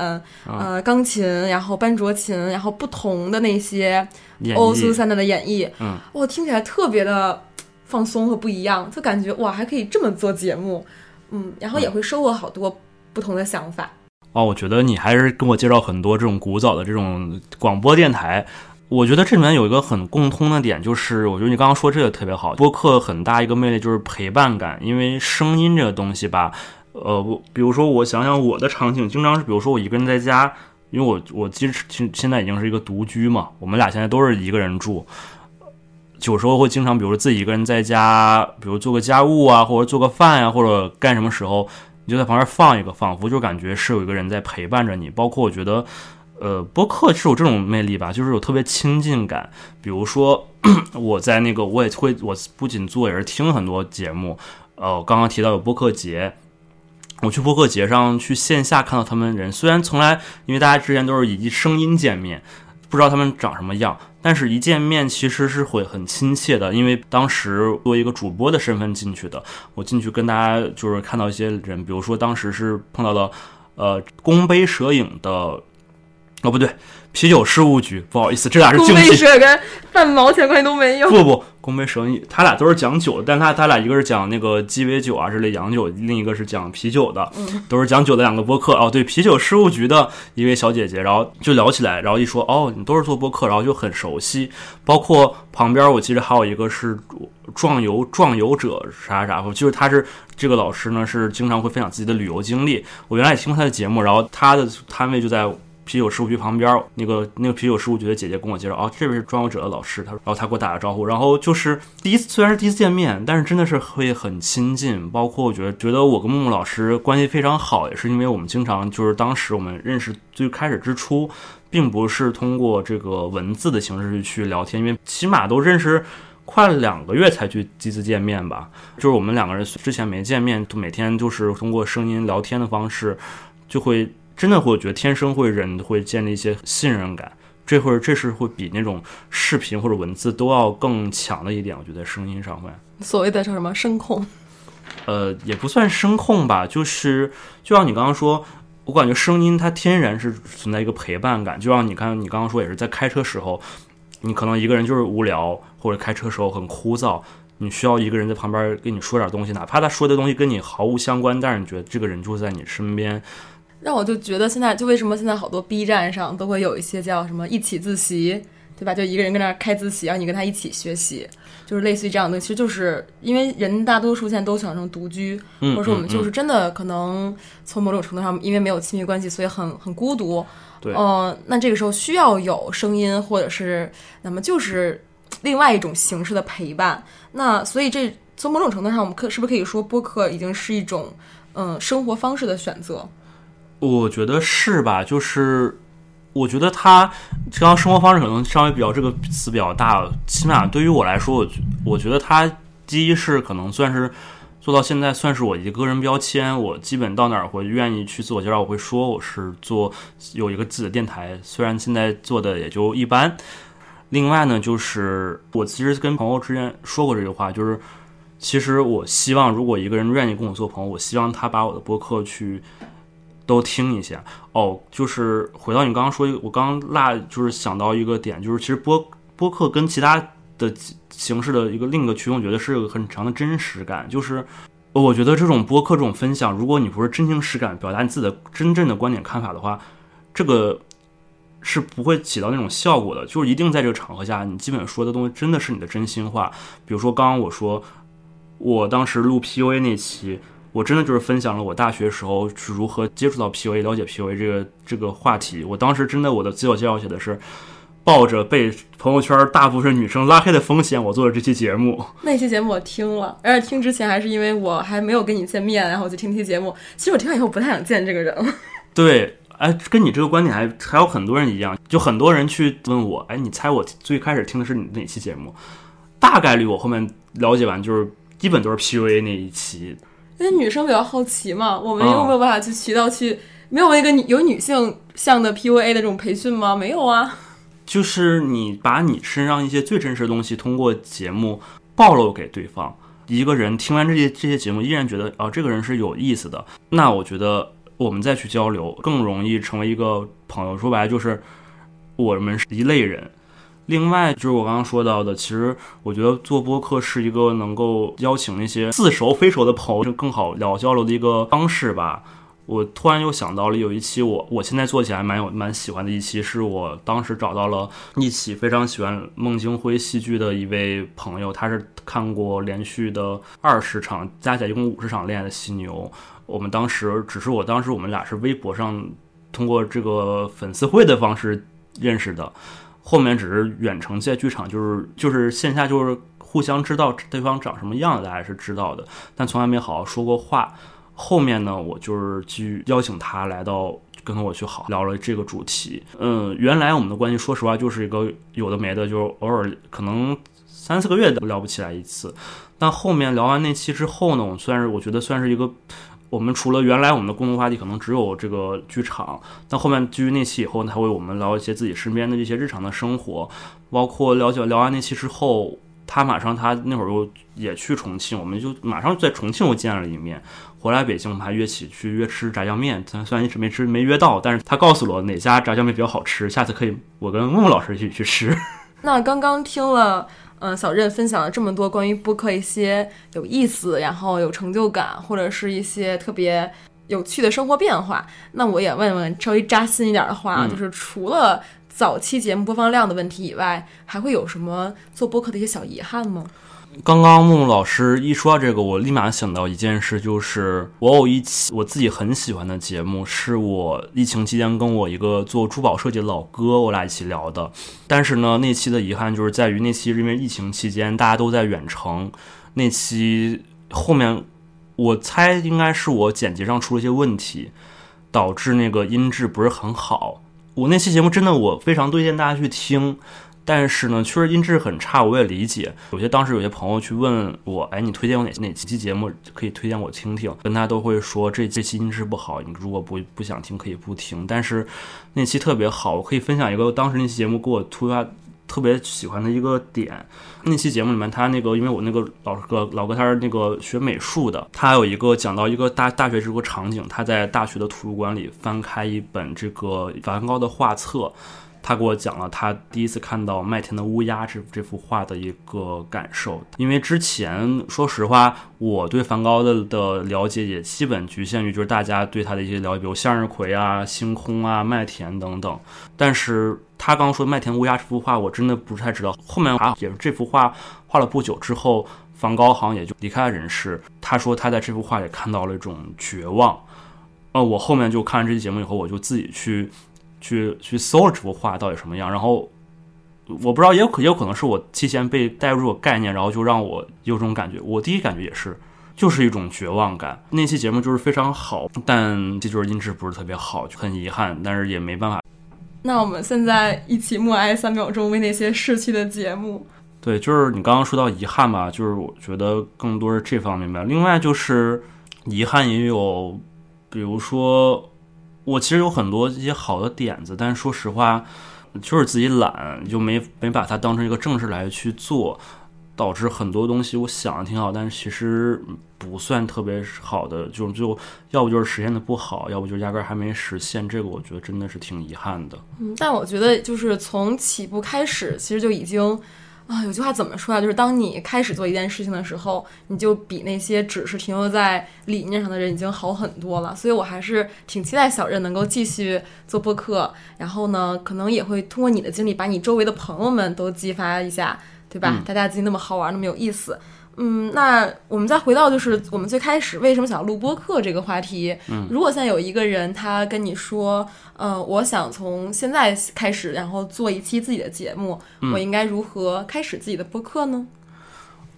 嗯。呃，钢琴，然后班卓琴，然后不同的那些演 Oh 绎 Susanna 的演绎，嗯，哇，听起来特别的放松和不一样，就感觉哇还可以这么做节目，嗯，然后也会收获好多不同的想法。哦，我觉得你还是跟我介绍很多这种古早的这种广播电台。我觉得这里面有一个很共通的点，就是我觉得你刚刚说这个特别好。播客很大一个魅力就是陪伴感，因为声音这个东西吧，呃，我比如说我想想我的场景，经常是比如说我一个人在家，因为我我其实现现在已经是一个独居嘛，我们俩现在都是一个人住，有时候会经常，比如说自己一个人在家，比如做个家务啊，或者做个饭呀、或者干什么时候，你就在旁边放一个，仿佛就感觉是有一个人在陪伴着你。包括我觉得，呃，播客是有这种魅力吧，就是有特别亲近感。比如说我在那个，我也会，我不仅做，也是听很多节目。呃，刚刚提到有播客节。我去播客节上去线下看到他们人，虽然从来因为大家之前都是以声音见面，不知道他们长什么样，但是一见面其实是会很亲切的。因为当时作为一个主播的身份进去的，我进去跟大家就是看到一些人，比如说当时是碰到了呃宫杯蛇影的，哦不对，啤酒事务局，不好意思，这俩是公卫竞技。社跟半毛钱关系都没有。不不，宫杯摄影，他俩都是讲酒的，但他他俩一个是讲那个鸡尾酒啊之类洋酒，另一个是讲啤酒的，都是讲酒的两个播客。哦，对，啤酒事务局的一位小姐姐，然后就聊起来，然后一说哦，你都是做播客，然后就很熟悉。包括旁边我记得还有一个是壮游壮游者啥啥，就是他是这个老师呢，是经常会分享自己的旅游经历。我原来也听过他的节目，然后他的摊位就在。啤酒事务局旁边，那个那个啤酒事务局的姐姐跟我介绍，哦，这位是壮游者的老师，他说，然后他给我打个招呼，然后就是第一次，虽然是第一次见面，但是真的是会很亲近，包括我觉得觉得我跟木木老师关系非常好，也是因为我们经常就是当时我们认识最开始之初，并不是通过这个文字的形式去聊天，因为起码都认识。快两个月才去第一次见面吧，就是我们两个人之前没见面，每天就是通过声音聊天的方式，就会真的会觉得天生会人会建立一些信任感，这会这是会比那种视频或者文字都要更强的一点，我觉得声音上会。所谓的叫什么声控，呃，也不算声控吧，就是就像你刚刚说，我感觉声音它天然是存在一个陪伴感，就像你看你刚刚说也是在开车时候，你可能一个人就是无聊，或者开车时候很枯燥，你需要一个人在旁边跟你说点东西，哪怕他说的东西跟你毫无相关，但是你觉得这个人就在你身边，让我就觉得现在就为什么现在好多 B 站上都会有一些叫什么一起自习，对吧？就一个人跟那儿开自习，然后你跟他一起学习，就是类似于这样的。其实就是因为人大多数现在都想成独居，嗯或者说我们嗯就是真的可能从某种程度上，因为没有亲密关系，所以很很孤独。对呃，那这个时候需要有声音，或者是那么就是另外一种形式的陪伴。那所以这从某种程度上，我们可是不是可以说播客已经是一种嗯生活方式的选择？我觉得是吧？就是我觉得他这样生活方式可能稍微比较这个词比较大，起码对于我来说，我觉我觉得他第一是可能算是做到现在算是我一个个人标签，我基本到哪儿会愿意去自我介绍，我会说我是做有一个自己的电台，虽然现在做的也就一般。另外呢，就是我其实跟朋友之间说过这句话，就是其实我希望如果一个人愿意跟我做朋友，我希望他把我的播客去都听一下。哦，就是回到你刚刚说，我刚刚落就是想到一个点，就是其实播播客跟其他的形式的一个另一个区别，我觉得是有很强的真实感，就是。我觉得这种播客这种分享，如果你不是真情实感表达你自己的真正的观点看法的话，这个是不会起到那种效果的。就是一定在这个场合下，你基本说的东西真的是你的真心话。比如说刚刚我说，我当时录 PUA 那期，我真的就是分享了我大学时候是如何接触到 PUA、了解 PUA 这个这个话题。我当时真的我的自我介绍写的是。抱着被朋友圈大部分女生拉黑的风险，我做了这期节目。那期节目我听了，而且听之前还是因为我还没有跟你见面，然后我就听那期节目。其实我听完以后不太想见这个人了。对，哎，跟你这个观点还还有很多人一样，就很多人去问我，哎，你猜我最开始听的是你哪期节目？大概率我后面了解完，就是基本都是 PUA 那一期。因为女生比较好奇嘛，我们嗯又没有办法去渠道去，没有那个女有女性向的 PUA 的这种培训吗？没有啊。就是你把你身上一些最真实的东西通过节目暴露给对方，一个人听完这些这些节目依然觉得啊、这个人是有意思的，那我觉得我们再去交流更容易成为一个朋友。说白了就是我们是一类人。另外就是我刚刚说到的，其实我觉得做播客是一个能够邀请那些似熟非熟的朋友更好聊交流的一个方式吧。我突然又想到了有一期我我现在做起来蛮有蛮喜欢的一期，是我当时找到了一起非常喜欢孟京辉戏剧的一位朋友，他是看过连续的二十场，加起来一共五十场《恋爱的犀牛》。我们当时只是我当时我们俩是微博上通过这个粉丝会的方式认识的，后面只是远程在剧场，就是就是线下就是互相知道对方长什么样子，大家是知道的，但从来没好好说过话。后面呢，我就是去邀请他来到，跟我去好聊了这个主题。嗯，原来我们的关系，说实话就是一个有的没的，就是偶尔可能三四个月都聊不起来一次。但后面聊完那期之后呢，我算是我觉得算是一个，我们除了原来我们的共同话题可能只有这个剧场，但后面基于那期以后，他会我们聊一些自己身边的这些日常的生活，包括了解聊完那期之后。他马上，他那会儿又也去重庆，我们就马上在重庆又见了一面。回来北京，我们还约起去约吃炸酱面，咱虽然一直没吃没约到，但是他告诉我哪家炸酱面比较好吃，下次可以我跟木木老师一起去吃。那刚刚听了，嗯、小任分享了这么多关于播客一些有意思，然后有成就感，或者是一些特别有趣的生活变化。那我也问问稍微扎心一点的话，嗯就是除了早期节目播放量的问题以外，还会有什么做播客的一些小遗憾吗？刚刚木木老师一说到这个，我立马想到一件事，就是我有一期我自己很喜欢的节目，是我疫情期间跟我一个做珠宝设计的老哥，我俩一起聊的。但是呢，那期的遗憾就是在于那期是因为疫情期间大家都在远程，那期后面我猜应该是我剪辑上出了一些问题，导致那个音质不是很好。我那期节目真的我非常推荐大家去听，但是呢，确实音质很差，我也理解。有些当时有些朋友去问我，哎，你推荐我哪哪几期节目可以推荐我听听？跟他都会说这这期音质不好，你如果不不想听可以不听。但是那期特别好，我可以分享一个当时那期节目给我突发特别喜欢的一个点。那期节目里面，他那个因为我那个老哥老哥他是那个学美术的，他有一个讲到一个大大学这个场景，他在大学的图书馆里翻开一本这个梵高的画册。他给我讲了他第一次看到《麦田的乌鸦》这这幅画的一个感受，因为之前说实话，我对梵高的的了解也基本局限于就是大家对他的一些了解，比如向日葵啊、星空啊、麦田等等。但是他刚说《麦田乌鸦》这幅画，我真的不是太知道。后面啊，也是这幅画画了不久之后，梵高好像也就离开了人世。他说他在这幅画里看到了一种绝望。呃，我后面就看完这期节目以后，我就自己去。去去搜了这幅画到底什么样，然后我不知道，也有可也有可能是我提前被带入这个概念，然后就让我有这种感觉。我第一感觉也是，就是一种绝望感。那期节目就是非常好，但这就是音质不是特别好，就很遗憾，但是也没办法。那我们现在一起默哀三秒钟，为那些逝去的节目。对，就是你刚刚说到遗憾吧，就是我觉得更多是这方面吧。另外就是遗憾也有，比如说。我其实有很多一些好的点子，但是说实话，就是自己懒，就没没把它当成一个正事来去做，导致很多东西我想的挺好，但是其实不算特别好的，就就要不就是实现的不好，要不就压根儿还没实现。这个我觉得真的是挺遗憾的。嗯，但我觉得就是从起步开始，其实就已经。啊，有句话怎么说啊？就是当你开始做一件事情的时候，你就比那些只是停留在理念上的人已经好很多了。所以我还是挺期待小任能够继续做播客，然后呢，可能也会通过你的经历，把你周围的朋友们都激发一下，对吧？嗯、大家自己那么好玩，那么有意思。嗯，那我们再回到就是我们最开始为什么想录播客这个话题。嗯，如果现在有一个人他跟你说，呃，我想从现在开始，然后做一期自己的节目，嗯、我应该如何开始自己的播客呢？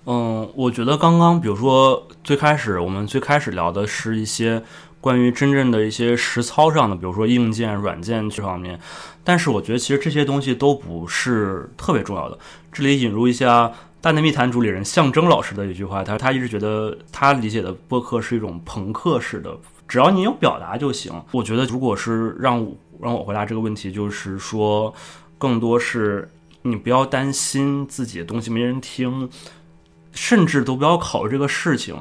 嗯，我觉得刚刚比如说最开始我们最开始聊的是一些关于真正的一些实操上的，比如说硬件、软件这方面。但是我觉得其实这些东西都不是特别重要的。这里引入一下《大内密谈》主理人象征老师的一句话，他说他一直觉得他理解的播客是一种朋克式的，只要你有表达就行。我觉得如果是让我让我回答这个问题，就是说更多是你不要担心自己的东西没人听，甚至都不要考虑这个事情。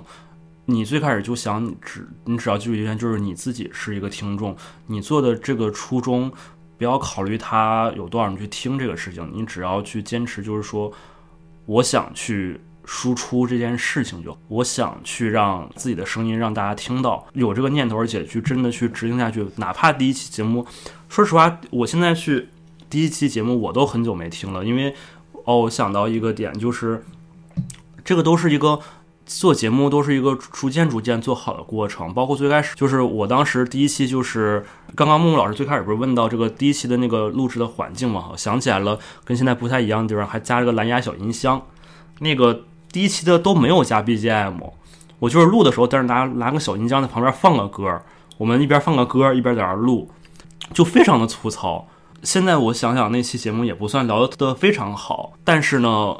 你最开始就想只你只要记住一点，就是你自己是一个听众，你做的这个初衷。不要考虑他有多少人去听这个事情，你只要去坚持，就是说，我想去输出这件事情，就我想去让自己的声音让大家听到，有这个念头，而且去真的去执行下去。哪怕第一期节目，说实话，我现在去第一期节目我都很久没听了，因为哦，我想到一个点，就是这个都是一个。做节目都是一个逐渐逐渐做好的过程，包括最开始就是我当时第一期就是刚刚木木老师最开始不是问到这个第一期的那个录制的环境嘛，我想起来了，跟现在不太一样的地方，还加了个蓝牙小音箱。那个第一期的都没有加 BGM，我就是录的时候，但是拿拿个小音箱在旁边放个歌，我们一边放个歌一边在那录，就非常的粗糙。现在我想想那期节目也不算聊的非常好，但是呢。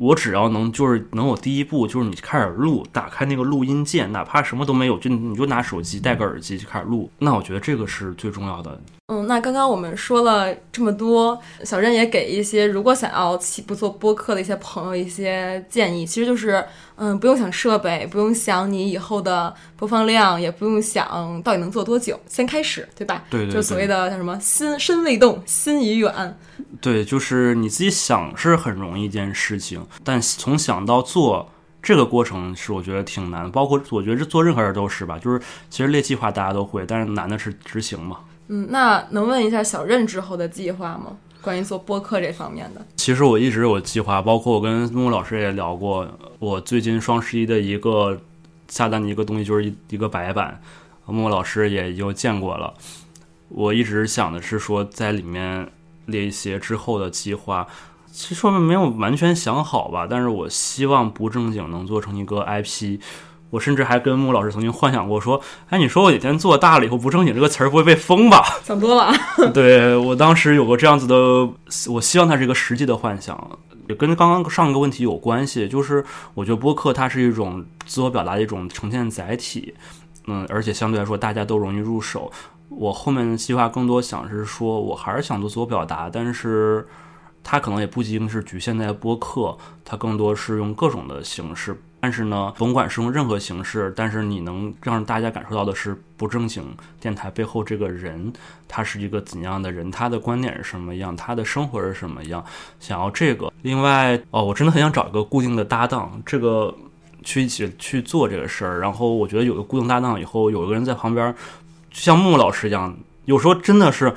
我只要能就是能有第一步，就是你开始录，打开那个录音键，哪怕什么都没有，就你就拿手机戴个耳机就开始录，那我觉得这个是最重要的。嗯，那刚刚我们说了这么多，小任也给一些如果想要起步做播客的一些朋友一些建议，其实就是，嗯，不用想设备，不用想你以后的播放量，也不用想到底能做多久，先开始，对吧？对对，就所谓的叫什么“心身未动，心已远”。对，就是你自己想是很容易一件事情，但从想到做这个过程是我觉得挺难，包括我觉得这做任何事都是吧，就是其实列计划大家都会，但是难的是执行嘛。嗯，那能问一下小任之后的计划吗？关于做播客这方面的。其实我一直有计划，包括我跟木木老师也聊过。我最近双十一的一个下单的一个东西就是一一个白板，木木老师也有见过了。我一直想的是说在里面列一些之后的计划，其实说明没有完全想好吧，但是我希望不正经能做成一个 IP。我甚至还跟木老师曾经幻想过，说：“哎，你说我哪天做大了以后不正经这个词儿不会被封吧？” 想多了。对我当时有过这样子的，我希望它是一个实际的幻想，也跟刚刚上一个问题有关系。就是我觉得播客它是一种自我表达的一种呈现载体，嗯，而且相对来说大家都容易入手。我后面的计划更多想是说，我还是想做自我表达，但是它可能也不仅仅是局限在播客，它更多是用各种的形式。但是呢，甭管是用任何形式，但是你能让大家感受到的是不正经电台背后这个人，他是一个怎样的人，他的观点是什么样，他的生活是什么样。想要这个，另外哦，我真的很想找一个固定的搭档，这个去一起去做这个事儿。然后我觉得有个固定搭档以后，有一个人在旁边，就像木木老师一样，有时候真的是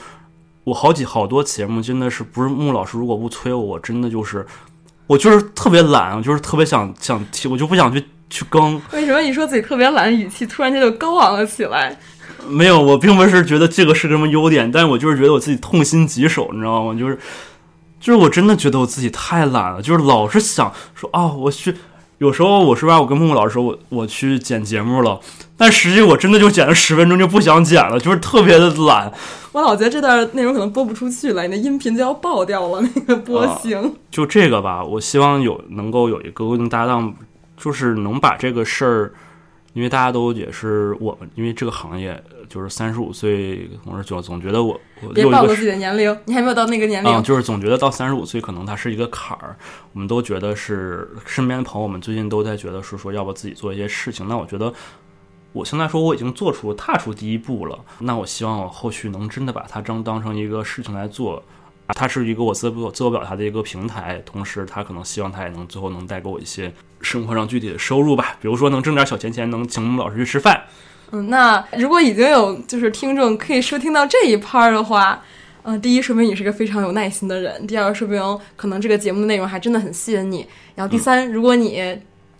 我好几好多节目真的是不是木木老师如果不催我，我真的就是。我就是特别懒，我就是特别想想提，我就不想去去更。为什么你说自己特别懒，语气突然间就高昂了起来？没有，我并不是觉得这个是什么优点，但是我就是觉得我自己痛心疾首，你知道吗？就是，就是我真的觉得我自己太懒了，就是老是想说啊，我去。有时候我是吧，我跟木木老师说，我我去剪节目了，但实际我真的就剪了十分钟就不想剪了，就是特别的懒。我老觉得这段内容可能播不出去了，你的音频就要爆掉了，那个波形。就这个吧，我希望有能够有一个固定搭档，就是能把这个事儿。因为大家都也是我们，因为这个行业就是三十五岁，我是就总觉得我我别暴露自己的年龄，你还没有到那个年龄。嗯，就是总觉得到三十五岁可能它是一个坎儿。我们都觉得是身边的朋友们最近都在觉得是说要不自己做一些事情。那我觉得我现在说我已经做出踏出第一步了。那我希望我后续能真的把它当当成一个事情来做。它是一个我自我自我表达的一个平台，同时它可能希望它也能最后能带给我一些生活上具体的收入吧，比如说能挣点小钱钱，能请我们老师去吃饭。嗯，那如果已经有就是听众可以收听到这一趴的话，嗯，第一说明你是个非常有耐心的人，第二说明可能这个节目的内容还真的很吸引你，然后第三，如果你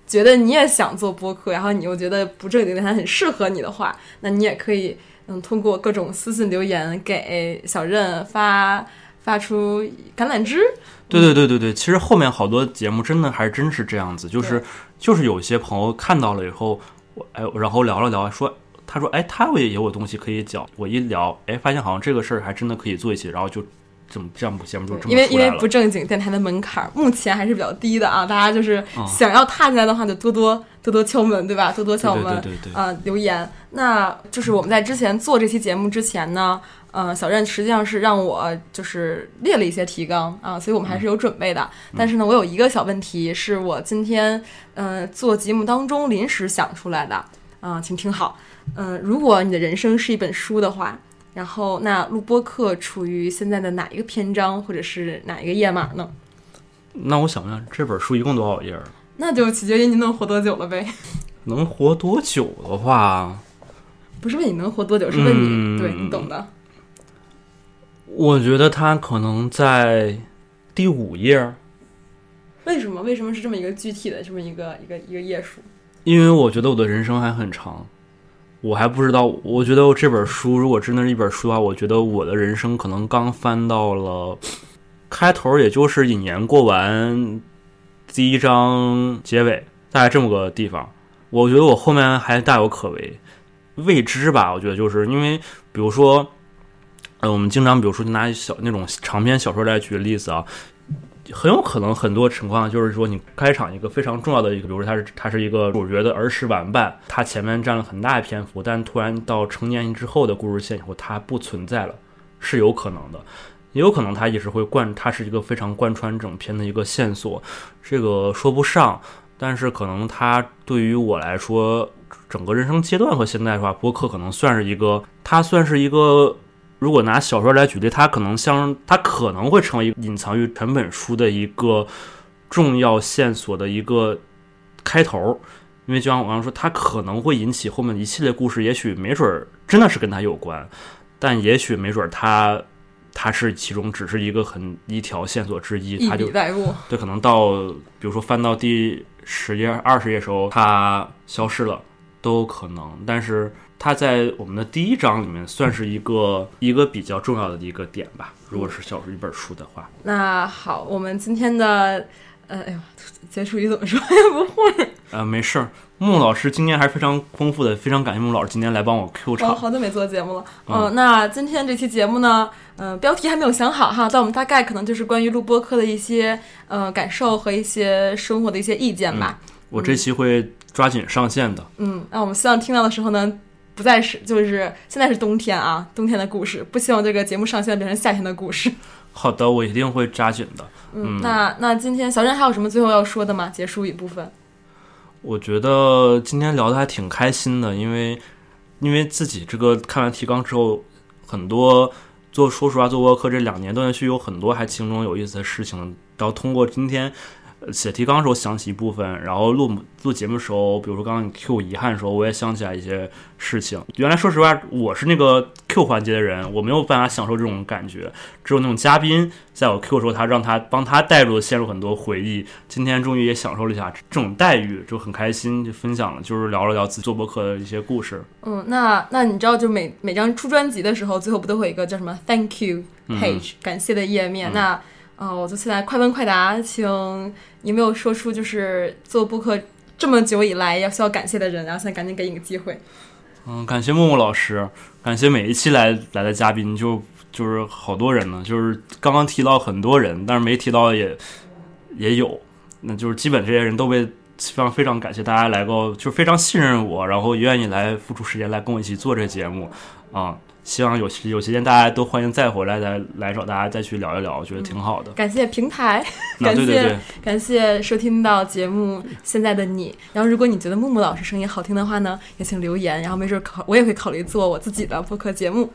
觉得你也想做播客，然后你又觉得不正经电台很适合你的话，那你也可以嗯通过各种私信留言给小任发。发出橄榄枝，对对对对对，其实后面好多节目真的还真是这样子，就是就是有些朋友看到了以后，我哎，然后聊了聊，说。他说，哎，他也有东西可以讲。我一聊，哎，发现好像这个事儿还真的可以做一期，然后就这么这样节目就这么因为因为不正经电台的门槛儿目前还是比较低的啊，大家就是想要踏进来的话，就多多多多敲门，对吧？多多敲门，对对对对对啊、留言。那就是我们在之前做这期节目之前呢，呃，小任实际上是让我就是列了一些提纲啊，所以我们还是有准备的。嗯但是呢，我有一个小问题是我今天呃做节目当中临时想出来的啊、请听好。嗯、如果你的人生是一本书的话，然后那录播课处于现在的哪一个篇章或者是哪一个页码呢？那我想想，这本书一共多少页？那就取决于你能活多久了呗。能活多久的话，不是问你能活多久，是问你，嗯对你懂的。我觉得它可能在第五页，为什么？为什么是这么一个具体的这么一个一个一个页数？因为我觉得我的人生还很长，我还不知道。我觉得这本书如果真的是一本书的话，我觉得我的人生可能刚翻到了开头，也就是引言过完第一章结尾，大概这么个地方。我觉得我后面还大有可为，未知吧。我觉得就是因为，比如说，呃，我们经常比如说拿小那种长篇小说来举例子啊，很有可能很多情况就是说，你开场一个非常重要的一个，比如说他是他是一个主角的儿时玩伴，他前面占了很大的篇幅，但突然到成年之后的故事线以后，他不存在了，是有可能的。也有可能他一直会贯，它是一个非常贯穿整篇的一个线索，这个说不上，但是可能它对于我来说，整个人生阶段和现在的话，播客可能算是一个，它算是一个，如果拿小说来举例，它可能像，它可能会成为隐藏于整本书的一个重要线索的一个开头。因为就像我刚刚说，它可能会引起后面一系列故事，也许没准儿真的是跟它有关，但也许没准儿它它是其中只是一个很一条线索之一，一它就。对，可能到比如说翻到第十页、二十页的时候，它消失了，都有可能。但是它在我们的第一章里面算是一个一个比较重要的一个点吧。如果是小说一本书的话，那好，我们今天的呃，哎呦，结束语怎么说呀？不会，呃，没事儿。木老师今天还是非常丰富的，非常感谢木老师今天来帮我 Q 我场。好久没做节目了。嗯嗯，那今天这期节目呢，呃，标题还没有想好哈，但我们大概可能就是关于录播课的一些呃感受和一些生活的一些意见吧。我这期会抓紧上线的。嗯，那我们希望听到的时候呢，不再是就是现在是冬天啊，冬天的故事，不希望这个节目上线变成夏天的故事。好的，我一定会扎紧的。嗯，那那今天小任还有什么最后要说的吗？结束一部分。我觉得今天聊的还挺开心的，因为因为自己这个看完提纲之后，很多做说实话做播客这两年断断续续有很多还其中有意思的事情，然后通过今天。呃写提纲的时候想起一部分，然后录录节目的时候，比如说刚刚你 Q 遗憾的时候，我也想起来一些事情。原来说实话，我是那个 Q 环节的人，我没有办法享受这种感觉，只有那种嘉宾在我 Q 的时候，他让他帮他带入陷入很多回忆。今天终于也享受了一下这种待遇，就很开心，就分享了，就是聊了聊自己做播客的一些故事。嗯，那那你知道，就每每张出专辑的时候，最后不都会有一个叫什么 “Thank you page”、感谢的页面？那呃，我就现在快问快答，请有没有说出就是做播客这么久以来要需要感谢的人？然后现在赶紧给你个机会。嗯，感谢木木老师，感谢每一期来来的嘉宾，就就是好多人呢，就是刚刚提到很多人，但是没提到也也有，那就是基本这些人都被非常非常感谢大家来过，就非常信任我，然后愿意来付出时间来跟我一起做这节目啊。希望有有时间大家都欢迎再回来，再来找大家再去聊一聊，我觉得挺好的。感谢平台，啊，感谢感谢收听到节目现在的你。然后，如果你觉得木木老师声音好听的话呢，也请留言，然后没准考我也会考虑做我自己的播客节目。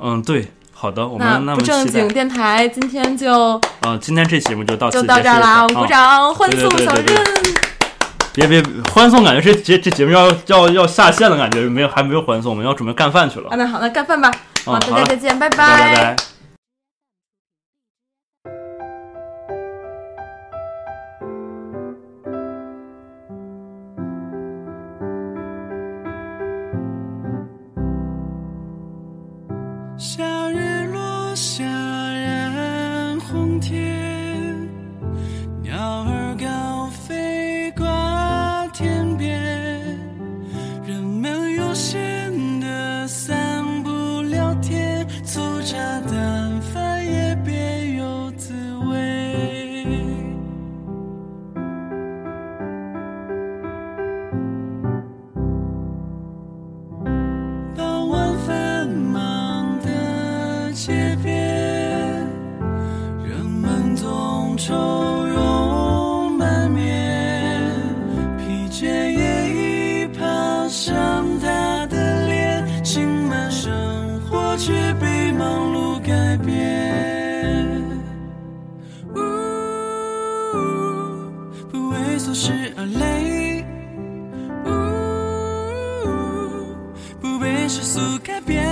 嗯，对，好的，我们那么不正经电台今天就嗯，今天这节目就到此就到这儿啦，我们啊鼓掌欢对送小任。别别欢送，感觉这节这节目要要要下线的，感觉没有还没有欢送，我们要准备干饭去了。啊，那好，那干饭吧。好，大家再见，拜拜拜拜。小日为琐事而累。wu 不被世俗改变。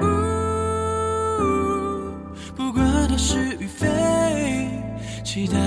wu 不管他是与非期待